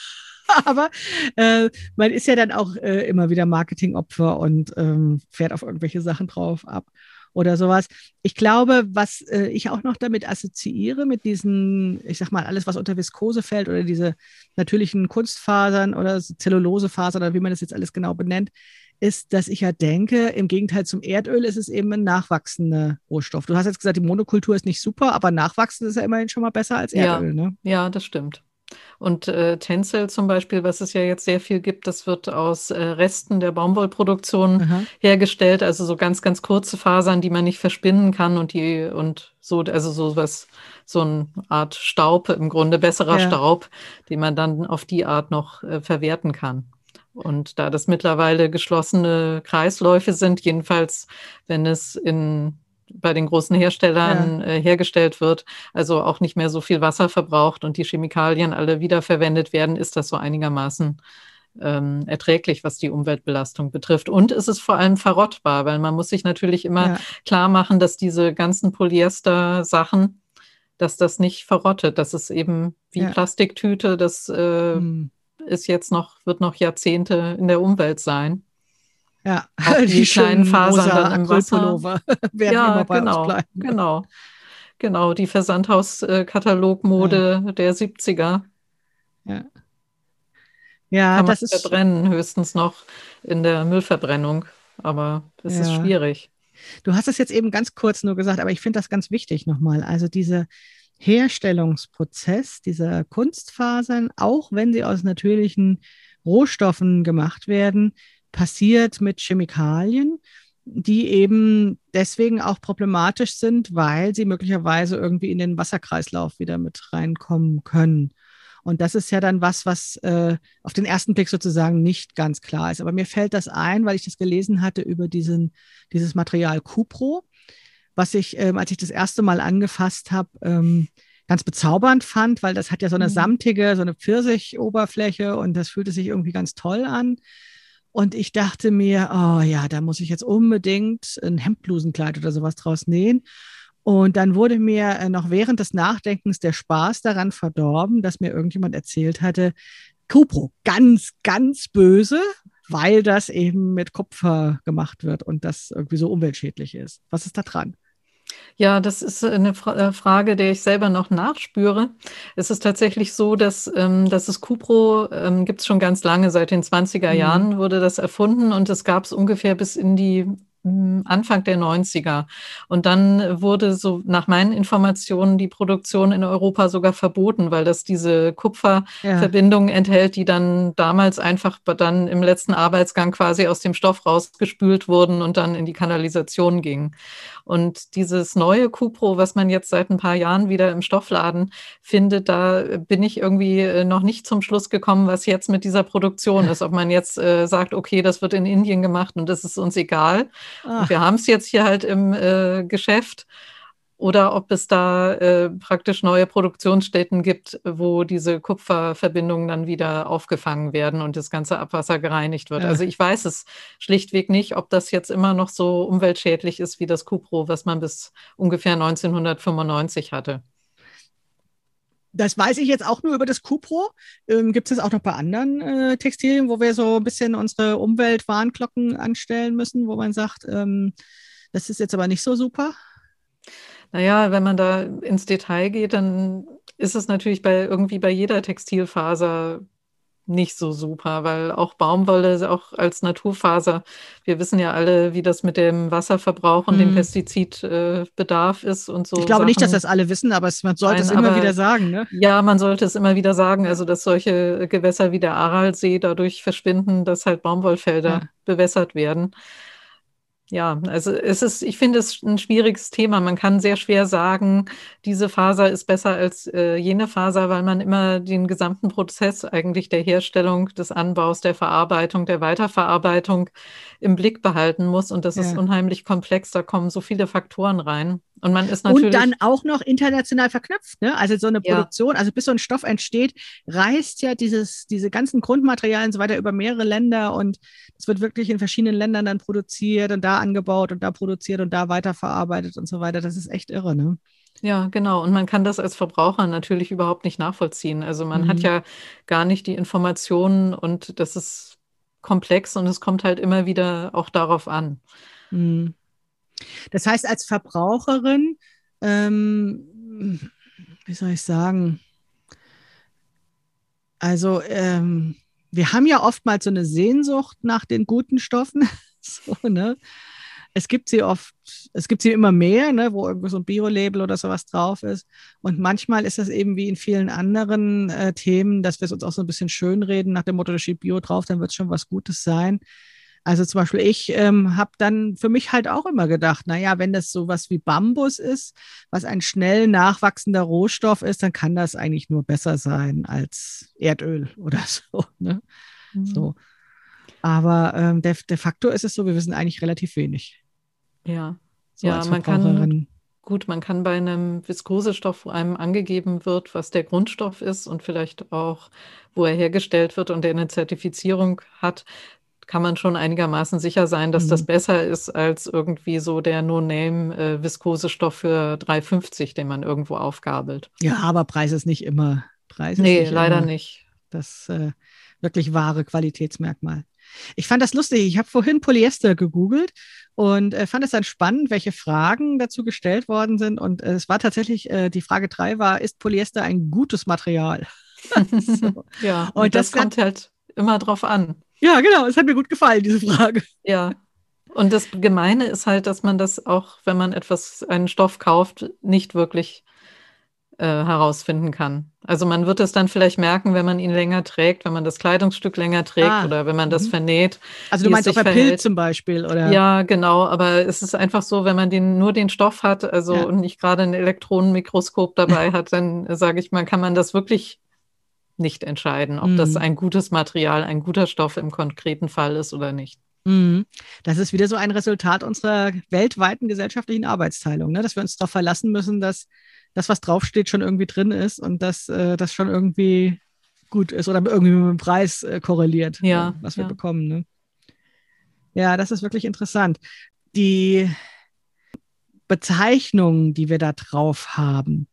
Aber äh, man ist ja dann auch äh, immer wieder Marketingopfer und ähm, fährt auf irgendwelche Sachen drauf ab oder sowas. Ich glaube, was äh, ich auch noch damit assoziiere, mit diesen, ich sag mal, alles, was unter Viskose fällt oder diese natürlichen Kunstfasern oder Zellulosefasern oder wie man das jetzt alles genau benennt, ist, dass ich ja denke, im Gegenteil zum Erdöl ist es eben ein nachwachsender Rohstoff. Du hast jetzt gesagt, die Monokultur ist nicht super, aber nachwachsend ist ja immerhin schon mal besser als Erdöl. Ja, ne? ja das stimmt. Und äh, Tencel zum Beispiel, was es ja jetzt sehr viel gibt, das wird aus äh, Resten der Baumwollproduktion Aha. hergestellt, also so ganz, ganz kurze Fasern, die man nicht verspinnen kann und die und so, also so was, so eine Art Staub, im Grunde besserer ja. Staub, den man dann auf die Art noch äh, verwerten kann. Und da das mittlerweile geschlossene Kreisläufe sind, jedenfalls wenn es in, bei den großen Herstellern ja. äh, hergestellt wird, also auch nicht mehr so viel Wasser verbraucht und die Chemikalien alle wiederverwendet werden, ist das so einigermaßen ähm, erträglich, was die Umweltbelastung betrifft. Und es ist vor allem verrottbar, weil man muss sich natürlich immer ja. klar machen, dass diese ganzen Polyester-Sachen, dass das nicht verrottet. Das ist eben wie ja. Plastiktüte, das äh, hm ist jetzt noch, wird noch Jahrzehnte in der Umwelt sein. Ja, Auch die, die kleinen Fasern dann im Wasser. werden ja, immer bei genau, uns bleiben. Genau, genau, die Versandhauskatalogmode ja. der 70er. Ja. Ja, Kann das man ist verbrennen, höchstens noch in der Müllverbrennung, aber das ja. ist schwierig. Du hast es jetzt eben ganz kurz nur gesagt, aber ich finde das ganz wichtig nochmal. Also diese, Herstellungsprozess dieser Kunstfasern, auch wenn sie aus natürlichen Rohstoffen gemacht werden, passiert mit Chemikalien, die eben deswegen auch problematisch sind, weil sie möglicherweise irgendwie in den Wasserkreislauf wieder mit reinkommen können. Und das ist ja dann was, was äh, auf den ersten Blick sozusagen nicht ganz klar ist. Aber mir fällt das ein, weil ich das gelesen hatte über diesen, dieses Material Cupro, was ich, ähm, als ich das erste Mal angefasst habe, ähm, ganz bezaubernd fand, weil das hat ja so eine mhm. samtige, so eine Pfirsichoberfläche und das fühlte sich irgendwie ganz toll an. Und ich dachte mir, oh ja, da muss ich jetzt unbedingt ein Hemdblusenkleid oder sowas draus nähen. Und dann wurde mir äh, noch während des Nachdenkens der Spaß daran verdorben, dass mir irgendjemand erzählt hatte, Cupro, ganz, ganz böse, weil das eben mit Kupfer gemacht wird und das irgendwie so umweltschädlich ist. Was ist da dran? Ja, das ist eine Fra äh, Frage, der ich selber noch nachspüre. Es ist tatsächlich so, dass, ähm, dass es Cupro ähm, gibt es schon ganz lange, seit den 20er mhm. Jahren wurde das erfunden und es gab es ungefähr bis in die Anfang der 90er. Und dann wurde so nach meinen Informationen die Produktion in Europa sogar verboten, weil das diese Kupferverbindungen ja. enthält, die dann damals einfach dann im letzten Arbeitsgang quasi aus dem Stoff rausgespült wurden und dann in die Kanalisation gingen. Und dieses neue Cupro, was man jetzt seit ein paar Jahren wieder im Stoffladen findet, da bin ich irgendwie äh, noch nicht zum Schluss gekommen, was jetzt mit dieser Produktion ist. Ob man jetzt äh, sagt, okay, das wird in Indien gemacht und das ist uns egal. Und wir haben es jetzt hier halt im äh, Geschäft oder ob es da äh, praktisch neue Produktionsstätten gibt, wo diese Kupferverbindungen dann wieder aufgefangen werden und das ganze Abwasser gereinigt wird. Ja. Also ich weiß es schlichtweg nicht, ob das jetzt immer noch so umweltschädlich ist wie das Cupro, was man bis ungefähr 1995 hatte. Das weiß ich jetzt auch nur über das Cupro. Ähm, Gibt es auch noch bei anderen äh, Textilien, wo wir so ein bisschen unsere Umweltwarnglocken anstellen müssen, wo man sagt, ähm, das ist jetzt aber nicht so super? Naja, wenn man da ins Detail geht, dann ist es natürlich bei irgendwie bei jeder Textilfaser nicht so super, weil auch Baumwolle, auch als Naturfaser, wir wissen ja alle, wie das mit dem Wasserverbrauch und hm. dem mhm. Pestizidbedarf äh, ist und so. Ich glaube Sachen. nicht, dass das alle wissen, aber es, man sollte Nein, es immer wieder sagen. Ne? Ja, man sollte es immer wieder sagen, also dass solche Gewässer wie der Aralsee dadurch verschwinden, dass halt Baumwollfelder ja. bewässert werden. Ja, also es ist, ich finde es ein schwieriges Thema. Man kann sehr schwer sagen, diese Faser ist besser als äh, jene Faser, weil man immer den gesamten Prozess eigentlich der Herstellung, des Anbaus, der Verarbeitung, der Weiterverarbeitung im Blick behalten muss. Und das ja. ist unheimlich komplex. Da kommen so viele Faktoren rein. Und man ist natürlich. Und dann auch noch international verknüpft, ne? Also so eine Produktion, ja. also bis so ein Stoff entsteht, reist ja dieses, diese ganzen Grundmaterialien und so weiter über mehrere Länder und es wird wirklich in verschiedenen Ländern dann produziert und da angebaut und da produziert und da weiterverarbeitet und so weiter. Das ist echt irre, ne? Ja, genau. Und man kann das als Verbraucher natürlich überhaupt nicht nachvollziehen. Also man mhm. hat ja gar nicht die Informationen und das ist komplex und es kommt halt immer wieder auch darauf an. Mhm. Das heißt, als Verbraucherin, ähm, wie soll ich sagen, also ähm, wir haben ja oftmals so eine Sehnsucht nach den guten Stoffen. so, ne? Es gibt sie oft, es gibt sie immer mehr, ne, wo irgendwo so ein Bio-Label oder sowas drauf ist. Und manchmal ist das eben wie in vielen anderen äh, Themen, dass wir es uns auch so ein bisschen schönreden, nach dem Motto, da steht Bio drauf, dann wird es schon was Gutes sein. Also zum Beispiel, ich ähm, habe dann für mich halt auch immer gedacht, naja, wenn das sowas wie Bambus ist, was ein schnell nachwachsender Rohstoff ist, dann kann das eigentlich nur besser sein als Erdöl oder so. Ne? Mhm. so. Aber ähm, de, de facto ist es so, wir wissen eigentlich relativ wenig. Ja, so ja, man kann. Gut, man kann bei einem Viskosestoff, wo einem angegeben wird, was der Grundstoff ist und vielleicht auch, wo er hergestellt wird und der eine Zertifizierung hat, kann man schon einigermaßen sicher sein, dass mhm. das besser ist als irgendwie so der No-Name-Viskosestoff äh, für 3,50, den man irgendwo aufgabelt. Ja, aber Preis ist nicht immer. Preis nee, nicht leider immer nicht. Das äh, wirklich wahre Qualitätsmerkmal. Ich fand das lustig. Ich habe vorhin Polyester gegoogelt und äh, fand es dann spannend, welche Fragen dazu gestellt worden sind. Und äh, es war tatsächlich, äh, die Frage drei war, ist Polyester ein gutes Material? so. Ja, und, und das, das, kommt halt immer drauf an. Ja, genau. Es hat mir gut gefallen, diese Frage. Ja. Und das Gemeine ist halt, dass man das auch, wenn man etwas, einen Stoff kauft, nicht wirklich äh, herausfinden kann. Also man wird es dann vielleicht merken, wenn man ihn länger trägt, wenn man das Kleidungsstück länger trägt ah, oder wenn man das mhm. vernäht. Also du meinst auf der Pill zum Beispiel, oder? Ja, genau. Aber es ist einfach so, wenn man den, nur den Stoff hat, also ja. und nicht gerade ein Elektronenmikroskop dabei hat, dann sage ich mal, kann man das wirklich nicht entscheiden, ob mhm. das ein gutes Material, ein guter Stoff im konkreten Fall ist oder nicht. Mhm. Das ist wieder so ein Resultat unserer weltweiten gesellschaftlichen Arbeitsteilung, ne? dass wir uns darauf verlassen müssen, dass das, was draufsteht, schon irgendwie drin ist und dass äh, das schon irgendwie gut ist oder irgendwie mit dem Preis äh, korreliert, ja, äh, was wir ja. bekommen. Ne? Ja, das ist wirklich interessant. Die Bezeichnungen, die wir da drauf haben,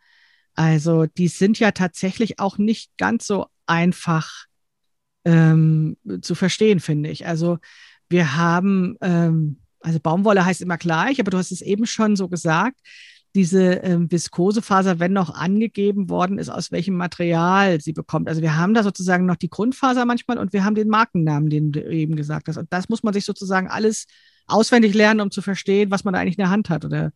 also die sind ja tatsächlich auch nicht ganz so einfach ähm, zu verstehen, finde ich. Also wir haben, ähm, also Baumwolle heißt immer gleich, aber du hast es eben schon so gesagt, diese ähm, Viskosefaser, wenn noch angegeben worden ist, aus welchem Material sie bekommt. Also wir haben da sozusagen noch die Grundfaser manchmal und wir haben den Markennamen, den du eben gesagt hast. Und das muss man sich sozusagen alles auswendig lernen, um zu verstehen, was man da eigentlich in der Hand hat. Oder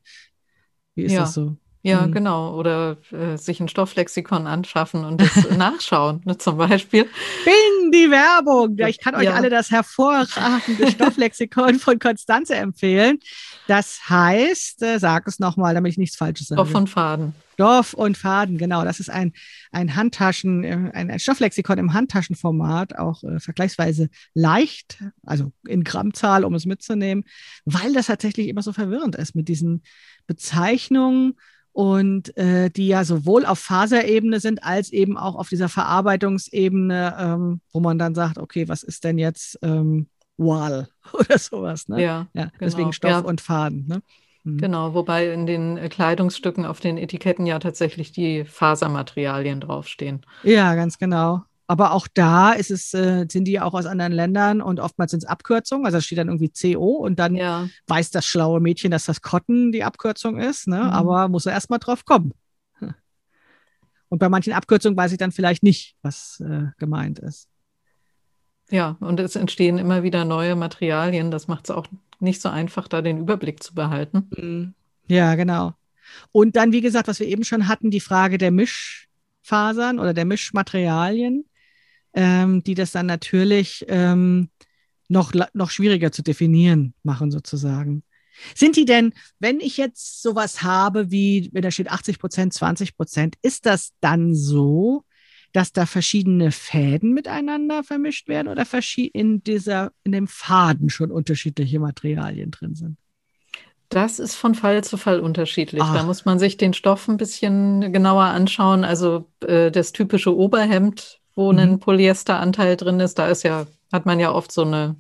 wie ist ja. das so? Ja, mhm. genau. Oder äh, sich ein Stofflexikon anschaffen und das nachschauen, ne, zum Beispiel. Bing, die Werbung. Ja, ich kann euch ja. alle das hervorragende Stofflexikon von Konstanze empfehlen. Das heißt, äh, sag es nochmal, damit ich nichts Falsches sage. Stoff und Faden. Stoff und Faden, genau. Das ist ein, ein Handtaschen, äh, ein, ein Stofflexikon im Handtaschenformat, auch äh, vergleichsweise leicht, also in Grammzahl, um es mitzunehmen, weil das tatsächlich immer so verwirrend ist mit diesen Bezeichnungen und äh, die ja sowohl auf Faserebene sind als eben auch auf dieser Verarbeitungsebene, ähm, wo man dann sagt, okay, was ist denn jetzt ähm, Wall oder sowas, ne? Ja, ja genau. deswegen Stoff ja. und Faden, ne? Mhm. Genau, wobei in den äh, Kleidungsstücken auf den Etiketten ja tatsächlich die Fasermaterialien draufstehen. Ja, ganz genau. Aber auch da ist es, äh, sind die auch aus anderen Ländern und oftmals sind es Abkürzungen. Also da steht dann irgendwie CO und dann ja. weiß das schlaue Mädchen, dass das Cotton die Abkürzung ist, ne? Mhm. aber muss er erstmal drauf kommen. Und bei manchen Abkürzungen weiß ich dann vielleicht nicht, was äh, gemeint ist. Ja, und es entstehen immer wieder neue Materialien. Das macht es auch nicht so einfach, da den Überblick zu behalten. Mhm. Ja, genau. Und dann, wie gesagt, was wir eben schon hatten, die Frage der Mischfasern oder der Mischmaterialien ähm, die das dann natürlich ähm, noch, noch schwieriger zu definieren machen, sozusagen. Sind die denn, wenn ich jetzt sowas habe wie, wenn da steht 80 Prozent, 20 Prozent, ist das dann so, dass da verschiedene Fäden miteinander vermischt werden oder in dieser, in dem Faden schon unterschiedliche Materialien drin sind? Das ist von Fall zu Fall unterschiedlich. Ach. Da muss man sich den Stoff ein bisschen genauer anschauen. Also äh, das typische Oberhemd wo mhm. ein Polyesteranteil drin ist. Da ist ja, hat man ja oft so eine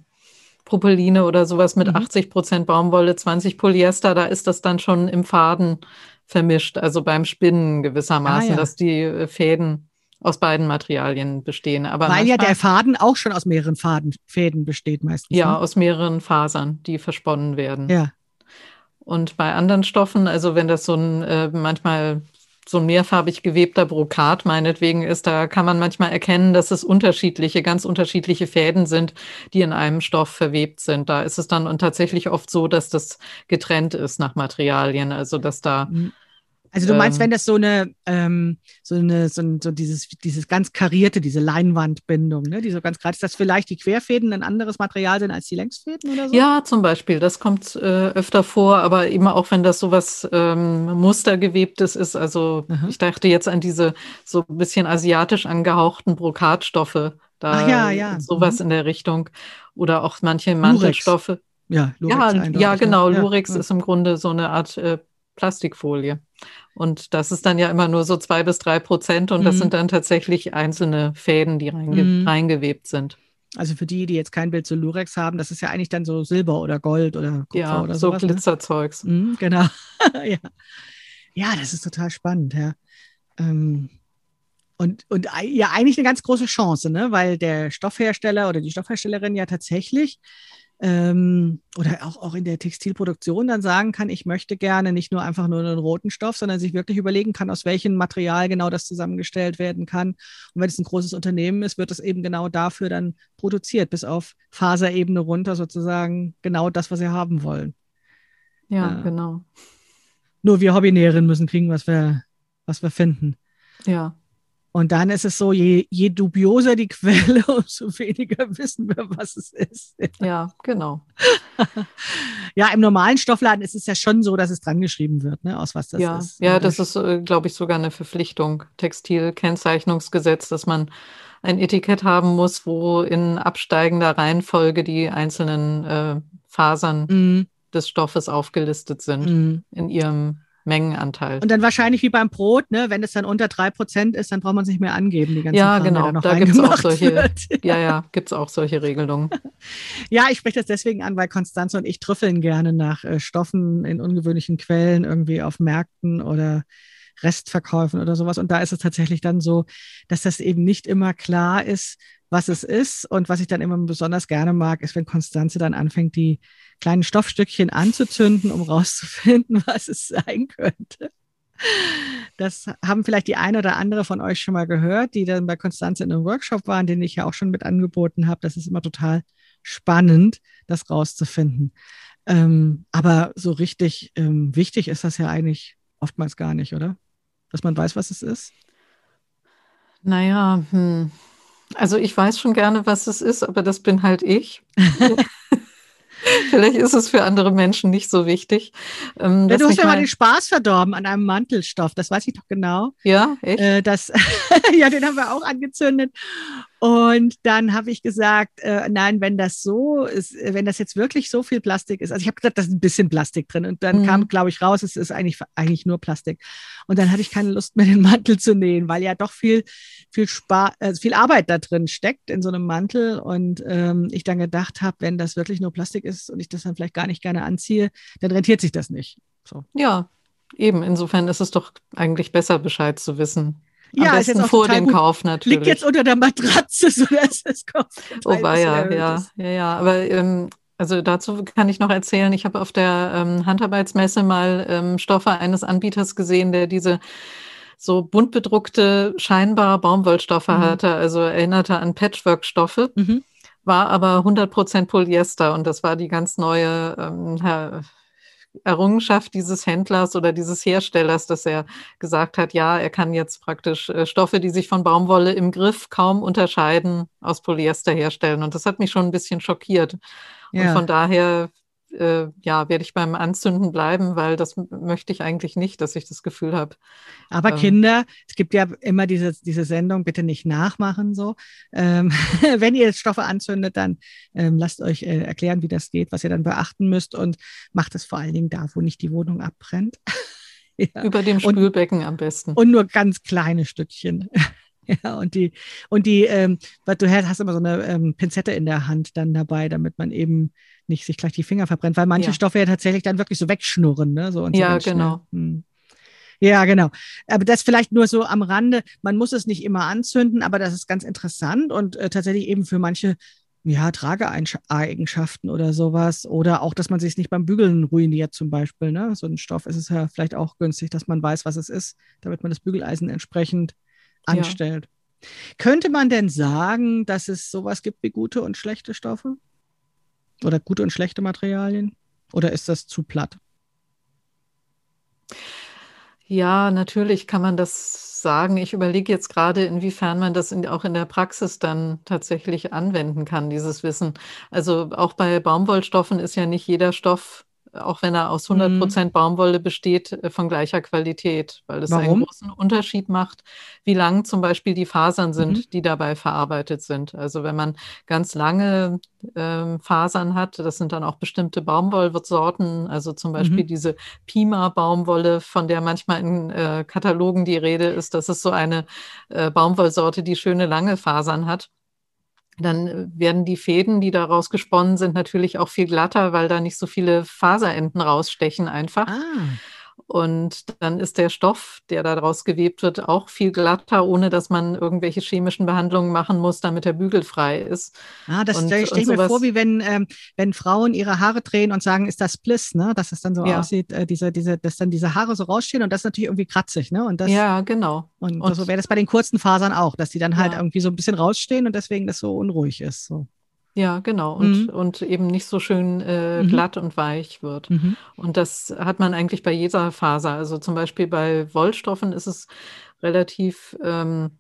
Propyline oder sowas mit mhm. 80 Prozent Baumwolle, 20 Polyester. Da ist das dann schon im Faden vermischt, also beim Spinnen gewissermaßen, ah, ja. dass die äh, Fäden aus beiden Materialien bestehen. Aber Weil ja der Faden auch schon aus mehreren Faden, Fäden besteht meistens. Ja, ne? aus mehreren Fasern, die versponnen werden. Ja. Und bei anderen Stoffen, also wenn das so ein äh, manchmal so ein mehrfarbig gewebter Brokat meinetwegen ist, da kann man manchmal erkennen, dass es unterschiedliche, ganz unterschiedliche Fäden sind, die in einem Stoff verwebt sind. Da ist es dann und tatsächlich oft so, dass das getrennt ist nach Materialien, also dass da mhm. Also du meinst, ähm, wenn das so eine, ähm, so eine, so, so, dieses, dieses ganz karierte, diese Leinwandbindung, ne, die so ganz gerade ist, dass vielleicht die Querfäden ein anderes Material sind als die Längsfäden oder so? Ja, zum Beispiel. Das kommt äh, öfter vor, aber immer auch, wenn das so was ähm, Mustergewebtes ist. Also Aha. ich dachte jetzt an diese so ein bisschen asiatisch angehauchten Brokatstoffe. Da Ach ja, ja. Sowas mhm. in der Richtung. Oder auch manche Mantelstoffe. Ja, Lurex ja, ja, genau. Ja. Lurex ist im Grunde so eine Art äh, Plastikfolie. Und das ist dann ja immer nur so zwei bis drei Prozent und das mhm. sind dann tatsächlich einzelne Fäden, die reinge mhm. reingewebt sind. Also für die, die jetzt kein Bild zu Lurex haben, das ist ja eigentlich dann so Silber oder Gold oder Kupfer ja, oder so sowas. So ne? Glitzerzeugs. Ne? Mhm, genau. ja. ja, das ist total spannend, ja. Ähm, und, und ja, eigentlich eine ganz große Chance, ne? weil der Stoffhersteller oder die Stoffherstellerin ja tatsächlich ähm, oder auch, auch in der Textilproduktion dann sagen kann, ich möchte gerne nicht nur einfach nur einen roten Stoff, sondern sich wirklich überlegen kann, aus welchem Material genau das zusammengestellt werden kann. Und wenn es ein großes Unternehmen ist, wird es eben genau dafür dann produziert, bis auf Faserebene runter sozusagen genau das, was sie haben wollen. Ja, ja. genau. Nur wir Hobbynäherinnen müssen kriegen, was wir, was wir finden. Ja. Und dann ist es so, je, je dubioser die Quelle, umso weniger wissen wir, was es ist. Ja, genau. ja, im normalen Stoffladen ist es ja schon so, dass es dran geschrieben wird, ne, aus was das ja, ist. Ja, das ist, äh, glaube ich, sogar eine Verpflichtung, Textilkennzeichnungsgesetz, dass man ein Etikett haben muss, wo in absteigender Reihenfolge die einzelnen äh, Fasern mm. des Stoffes aufgelistet sind mm. in ihrem Mengenanteil. Und dann wahrscheinlich wie beim Brot, ne? wenn es dann unter drei Prozent ist, dann braucht man es nicht mehr angeben, die ganzen Ja, Kram, genau, da, da gibt es auch solche, wird. ja, ja, gibt es auch solche Regelungen. ja, ich spreche das deswegen an, weil Konstanze und ich trüffeln gerne nach äh, Stoffen in ungewöhnlichen Quellen, irgendwie auf Märkten oder Restverkäufen oder sowas. Und da ist es tatsächlich dann so, dass das eben nicht immer klar ist, was es ist. Und was ich dann immer besonders gerne mag, ist, wenn Konstanze dann anfängt, die kleinen Stoffstückchen anzuzünden, um rauszufinden, was es sein könnte. Das haben vielleicht die eine oder andere von euch schon mal gehört, die dann bei Konstanze in einem Workshop waren, den ich ja auch schon mit angeboten habe. Das ist immer total spannend, das rauszufinden. Ähm, aber so richtig ähm, wichtig ist das ja eigentlich oftmals gar nicht, oder? Dass man weiß, was es ist. Naja, hm. Also ich weiß schon gerne, was es ist, aber das bin halt ich. Vielleicht ist es für andere Menschen nicht so wichtig. Ähm, ja, du hast ja mal den Spaß verdorben an einem Mantelstoff, das weiß ich doch genau. Ja, echt? Äh, das, ja, den haben wir auch angezündet. Und dann habe ich gesagt, äh, nein, wenn das so ist, äh, wenn das jetzt wirklich so viel Plastik ist, also ich habe gesagt, da ist ein bisschen Plastik drin. Und dann mhm. kam, glaube ich, raus, es ist eigentlich, eigentlich nur Plastik. Und dann hatte ich keine Lust mehr, den Mantel zu nähen, weil ja doch viel, viel, Spar äh, viel Arbeit da drin steckt in so einem Mantel. Und ähm, ich dann gedacht habe, wenn das wirklich nur Plastik ist und ich das dann vielleicht gar nicht gerne anziehe, dann rentiert sich das nicht. So. Ja, eben. Insofern ist es doch eigentlich besser, Bescheid zu wissen. Am ja, auch vor dem gut. Kauf natürlich. Liegt jetzt unter der Matratze, so dass es kauft. Oh, ja, ja, ja, ja. Aber ähm, also dazu kann ich noch erzählen, ich habe auf der ähm, Handarbeitsmesse mal ähm, Stoffe eines Anbieters gesehen, der diese so bunt bedruckte, scheinbar Baumwollstoffe mhm. hatte, also erinnerte an Patchwork-Stoffe, mhm. war aber 100% Polyester und das war die ganz neue ähm, Errungenschaft dieses Händlers oder dieses Herstellers, dass er gesagt hat, ja, er kann jetzt praktisch äh, Stoffe, die sich von Baumwolle im Griff kaum unterscheiden, aus Polyester herstellen. Und das hat mich schon ein bisschen schockiert. Ja. Und von daher äh, ja, werde ich beim Anzünden bleiben, weil das möchte ich eigentlich nicht, dass ich das Gefühl habe. Aber ähm, Kinder, es gibt ja immer diese, diese Sendung, bitte nicht nachmachen so. Ähm, wenn ihr Stoffe anzündet, dann ähm, lasst euch äh, erklären, wie das geht, was ihr dann beachten müsst und macht es vor allen Dingen da, wo nicht die Wohnung abbrennt. ja. Über dem Spülbecken und, am besten. Und nur ganz kleine Stückchen. Ja, und die, und die, ähm, weil du hast immer so eine ähm, Pinzette in der Hand dann dabei, damit man eben nicht sich gleich die Finger verbrennt, weil manche ja. Stoffe ja tatsächlich dann wirklich so wegschnurren, ne? So und so ja, genau. Hm. Ja, genau. Aber das vielleicht nur so am Rande. Man muss es nicht immer anzünden, aber das ist ganz interessant und äh, tatsächlich eben für manche ja, Trageeigenschaften oder sowas. Oder auch, dass man sich nicht beim Bügeln ruiniert, zum Beispiel. Ne? So ein Stoff ist es ja vielleicht auch günstig, dass man weiß, was es ist, damit man das Bügeleisen entsprechend anstellt. Ja. Könnte man denn sagen, dass es sowas gibt wie gute und schlechte Stoffe? Oder gute und schlechte Materialien? Oder ist das zu platt? Ja, natürlich kann man das sagen. Ich überlege jetzt gerade, inwiefern man das in, auch in der Praxis dann tatsächlich anwenden kann, dieses Wissen. Also auch bei Baumwollstoffen ist ja nicht jeder Stoff auch wenn er aus 100 mhm. Prozent Baumwolle besteht, äh, von gleicher Qualität, weil es einen großen Unterschied macht, wie lang zum Beispiel die Fasern sind, mhm. die dabei verarbeitet sind. Also wenn man ganz lange ähm, Fasern hat, das sind dann auch bestimmte Baumwollsorten, also zum Beispiel mhm. diese Pima-Baumwolle, von der manchmal in äh, Katalogen die Rede ist, das ist so eine äh, Baumwollsorte, die schöne lange Fasern hat dann äh, werden die Fäden, die daraus gesponnen sind, natürlich auch viel glatter, weil da nicht so viele Faserenden rausstechen einfach. Ah. Und dann ist der Stoff, der daraus gewebt wird, auch viel glatter, ohne dass man irgendwelche chemischen Behandlungen machen muss, damit er bügelfrei ist. Ah, das stelle stell ich mir vor, wie wenn, ähm, wenn Frauen ihre Haare drehen und sagen, ist das Bliss, ne? Dass es dann so ja. aussieht, äh, diese, diese, dass dann diese Haare so rausstehen und das ist natürlich irgendwie kratzig, ne? Und das, ja, genau. Und, und so wäre das bei den kurzen Fasern auch, dass die dann halt ja. irgendwie so ein bisschen rausstehen und deswegen das so unruhig ist. So. Ja, genau. Und, mhm. und eben nicht so schön äh, mhm. glatt und weich wird. Mhm. Und das hat man eigentlich bei jeder Faser. Also zum Beispiel bei Wollstoffen ist es relativ ähm,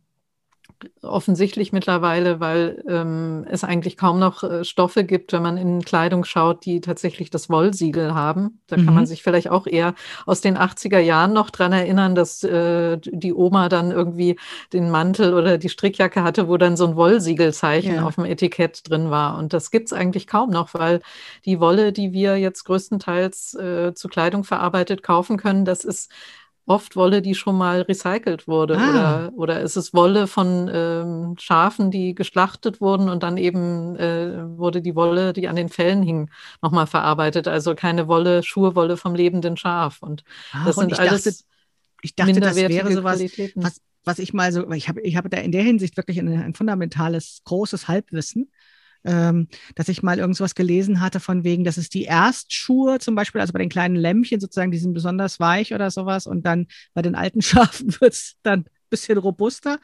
offensichtlich mittlerweile, weil ähm, es eigentlich kaum noch äh, Stoffe gibt, wenn man in Kleidung schaut, die tatsächlich das Wollsiegel haben. Da mhm. kann man mhm. sich vielleicht auch eher aus den 80er Jahren noch dran erinnern, dass äh, die Oma dann irgendwie den Mantel oder die Strickjacke hatte, wo dann so ein Wollsiegelzeichen ja. auf dem Etikett drin war. Und das gibt es eigentlich kaum noch, weil die Wolle, die wir jetzt größtenteils äh, zu Kleidung verarbeitet kaufen können, das ist oft Wolle, die schon mal recycelt wurde. Ah. Oder, oder ist es Wolle von ähm, Schafen, die geschlachtet wurden und dann eben äh, wurde die Wolle, die an den Fellen hing, nochmal verarbeitet. Also keine Wolle, Schurwolle vom lebenden Schaf. Und Ach, das sind alles. Dachte, ich dachte, das wäre sowas, was, was ich mal so, ich habe ich hab da in der Hinsicht wirklich ein, ein fundamentales, großes Halbwissen ähm, dass ich mal irgendwas gelesen hatte von wegen, dass es die Erstschuhe zum Beispiel, also bei den kleinen Lämmchen sozusagen, die sind besonders weich oder sowas und dann bei den alten Schafen wird es dann ein bisschen robuster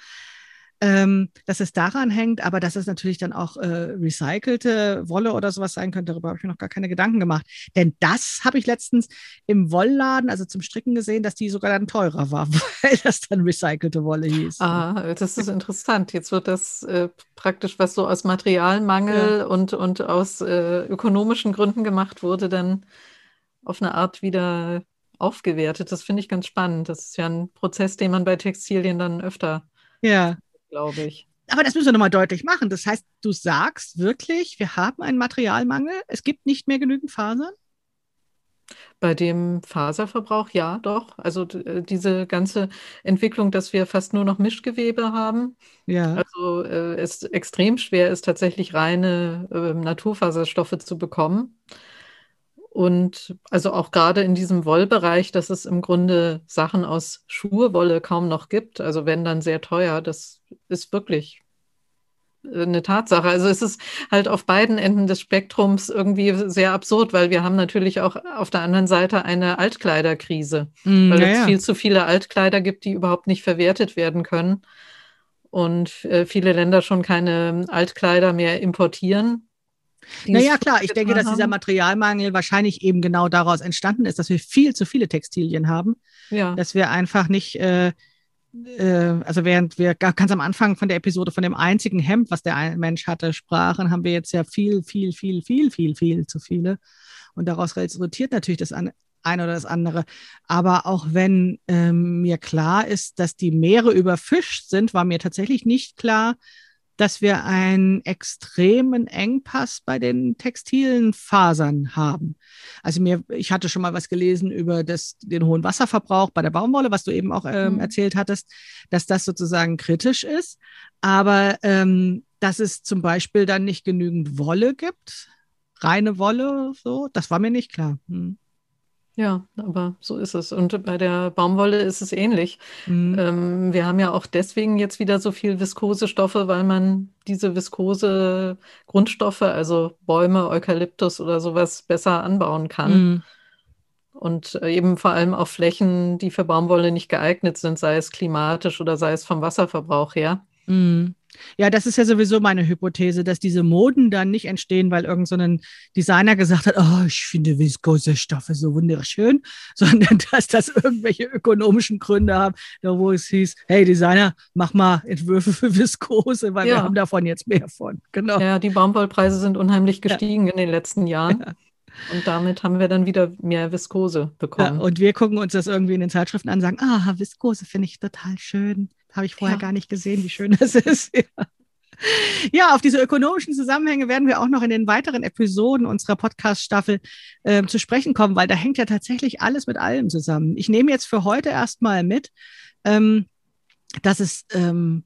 ähm, dass es daran hängt, aber dass es natürlich dann auch äh, recycelte Wolle oder sowas sein könnte, darüber habe ich mir noch gar keine Gedanken gemacht. Denn das habe ich letztens im Wollladen, also zum Stricken gesehen, dass die sogar dann teurer war, weil das dann recycelte Wolle hieß. Ah, das ist interessant. Jetzt wird das äh, praktisch, was so aus Materialmangel ja. und, und aus äh, ökonomischen Gründen gemacht wurde, dann auf eine Art wieder aufgewertet. Das finde ich ganz spannend. Das ist ja ein Prozess, den man bei Textilien dann öfter ja glaube ich. Aber das müssen wir nochmal deutlich machen. Das heißt, du sagst wirklich, wir haben einen Materialmangel, es gibt nicht mehr genügend Fasern? Bei dem Faserverbrauch ja, doch. Also äh, diese ganze Entwicklung, dass wir fast nur noch Mischgewebe haben. Ja. Also äh, es extrem schwer ist, tatsächlich reine äh, Naturfaserstoffe zu bekommen. Und also auch gerade in diesem Wollbereich, dass es im Grunde Sachen aus Schurwolle kaum noch gibt, also wenn dann sehr teuer, das ist wirklich äh, eine Tatsache. Also es ist halt auf beiden Enden des Spektrums irgendwie sehr absurd, weil wir haben natürlich auch auf der anderen Seite eine Altkleiderkrise, mm, weil ja, es viel zu viele Altkleider gibt, die überhaupt nicht verwertet werden können. Und äh, viele Länder schon keine Altkleider mehr importieren naja, klar, ich denke, dass dieser Materialmangel wahrscheinlich eben genau daraus entstanden ist, dass wir viel zu viele Textilien haben. Ja. Dass wir einfach nicht, äh, äh, also während wir ganz am Anfang von der Episode von dem einzigen Hemd, was der Mensch hatte, sprachen, haben wir jetzt ja viel, viel, viel, viel, viel, viel zu viele. Und daraus resultiert natürlich das eine oder das andere. Aber auch wenn ähm, mir klar ist, dass die Meere überfischt sind, war mir tatsächlich nicht klar, dass wir einen extremen Engpass bei den textilen Fasern haben. Also mir, ich hatte schon mal was gelesen über das, den hohen Wasserverbrauch bei der Baumwolle, was du eben auch ähm, mhm. erzählt hattest, dass das sozusagen kritisch ist. Aber ähm, dass es zum Beispiel dann nicht genügend Wolle gibt, reine Wolle, so, das war mir nicht klar. Hm. Ja, aber so ist es. Und bei der Baumwolle ist es ähnlich. Mhm. Ähm, wir haben ja auch deswegen jetzt wieder so viel Viskosestoffe, weil man diese viskose Grundstoffe, also Bäume, Eukalyptus oder sowas, besser anbauen kann. Mhm. Und äh, eben vor allem auf Flächen, die für Baumwolle nicht geeignet sind, sei es klimatisch oder sei es vom Wasserverbrauch her. Mhm. Ja, das ist ja sowieso meine Hypothese, dass diese Moden dann nicht entstehen, weil irgend so ein Designer gesagt hat, oh, ich finde Viskose-Stoffe so wunderschön, sondern dass das irgendwelche ökonomischen Gründe haben, wo es hieß, hey Designer, mach mal Entwürfe für Viskose, weil ja. wir haben davon jetzt mehr von. Genau. Ja, die Baumwollpreise sind unheimlich gestiegen ja. in den letzten Jahren. Ja. Und damit haben wir dann wieder mehr Viskose bekommen. Ja, und wir gucken uns das irgendwie in den Zeitschriften an und sagen, ah, Viskose finde ich total schön. Habe ich vorher ja. gar nicht gesehen, wie schön das ist. Ja. Ja, auf diese ökonomischen Zusammenhänge werden wir auch noch in den weiteren Episoden unserer Podcast-Staffel äh, zu sprechen kommen, weil da hängt ja tatsächlich alles mit allem zusammen. Ich nehme jetzt für heute erstmal mit, ähm, dass es ähm,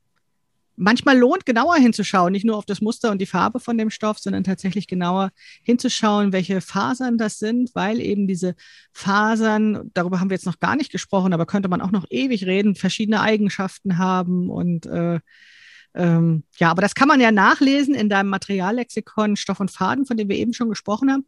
manchmal lohnt, genauer hinzuschauen, nicht nur auf das Muster und die Farbe von dem Stoff, sondern tatsächlich genauer hinzuschauen, welche Fasern das sind, weil eben diese Fasern, darüber haben wir jetzt noch gar nicht gesprochen, aber könnte man auch noch ewig reden, verschiedene Eigenschaften haben und äh, ähm, ja, aber das kann man ja nachlesen in deinem Materiallexikon Stoff und Faden, von dem wir eben schon gesprochen haben.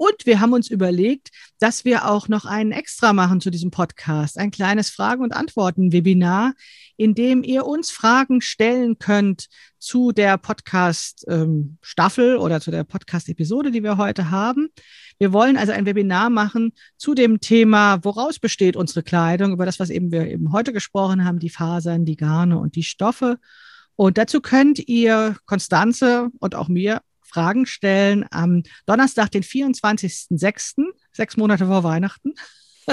Und wir haben uns überlegt, dass wir auch noch einen extra machen zu diesem Podcast, ein kleines Fragen- und Antworten-Webinar, in dem ihr uns Fragen stellen könnt zu der Podcast-Staffel ähm, oder zu der Podcast-Episode, die wir heute haben. Wir wollen also ein Webinar machen zu dem Thema, woraus besteht unsere Kleidung, über das, was eben wir eben heute gesprochen haben, die Fasern, die Garne und die Stoffe Und dazu könnt ihr Konstanze und auch mir Fragen stellen am Donnerstag, den 24.06., sechs Monate vor Weihnachten.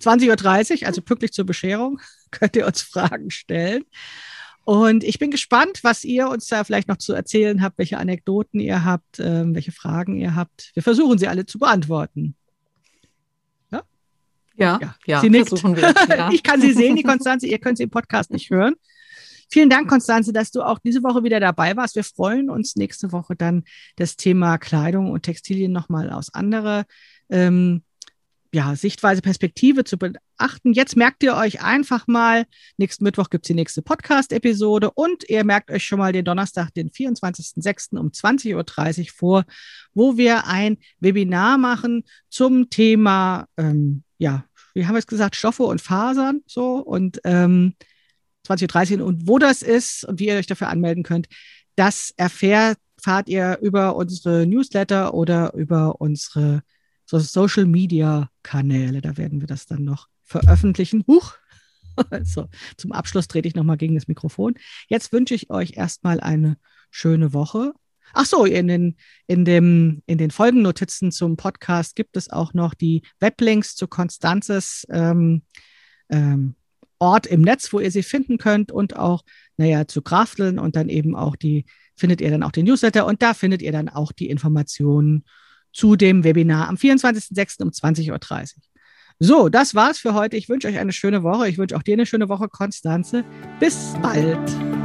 20.30 Uhr, also pünktlich zur Bescherung, könnt ihr uns Fragen stellen. Und ich bin gespannt, was ihr uns da vielleicht noch zu erzählen habt, welche Anekdoten ihr habt, äh, welche Fragen ihr habt. Wir versuchen sie alle zu beantworten. Ja, ja, ja, ja sie nickt. wir. Ja. ich kann sie sehen, die Konstanze, ihr könnt sie im Podcast nicht hören. Vielen Dank, Konstanze, dass du auch diese Woche wieder dabei warst. Wir freuen uns nächste Woche dann das Thema Kleidung und Textilien nochmal aus anderer ähm, ja, Sichtweise, Perspektive zu beachten. Jetzt merkt ihr euch einfach mal, nächsten Mittwoch gibt es die nächste Podcast-Episode und ihr merkt euch schon mal den Donnerstag, den 24.06. um 20.30 Uhr vor, wo wir ein Webinar machen zum Thema, ähm, ja, wie haben wir es gesagt, Stoffe und Fasern, so und ähm, 20.30 Uhr und wo das ist und wie ihr euch dafür anmelden könnt, das erfährt, fahrt ihr über unsere Newsletter oder über unsere so Social Media Kanäle. Da werden wir das dann noch veröffentlichen. Huch! Also, zum Abschluss trete ich nochmal gegen das Mikrofon. Jetzt wünsche ich euch erstmal eine schöne Woche. Ach so, in den, in, dem, in den Folgennotizen zum Podcast gibt es auch noch die Weblinks zu Konstanzes ähm, ähm, Ort im Netz, wo ihr sie finden könnt und auch, naja, zu Krafteln und dann eben auch die, findet ihr dann auch den Newsletter und da findet ihr dann auch die Informationen zu dem Webinar am 24.06. um 20.30 Uhr. So, das war's für heute. Ich wünsche euch eine schöne Woche. Ich wünsche auch dir eine schöne Woche, Konstanze. Bis bald.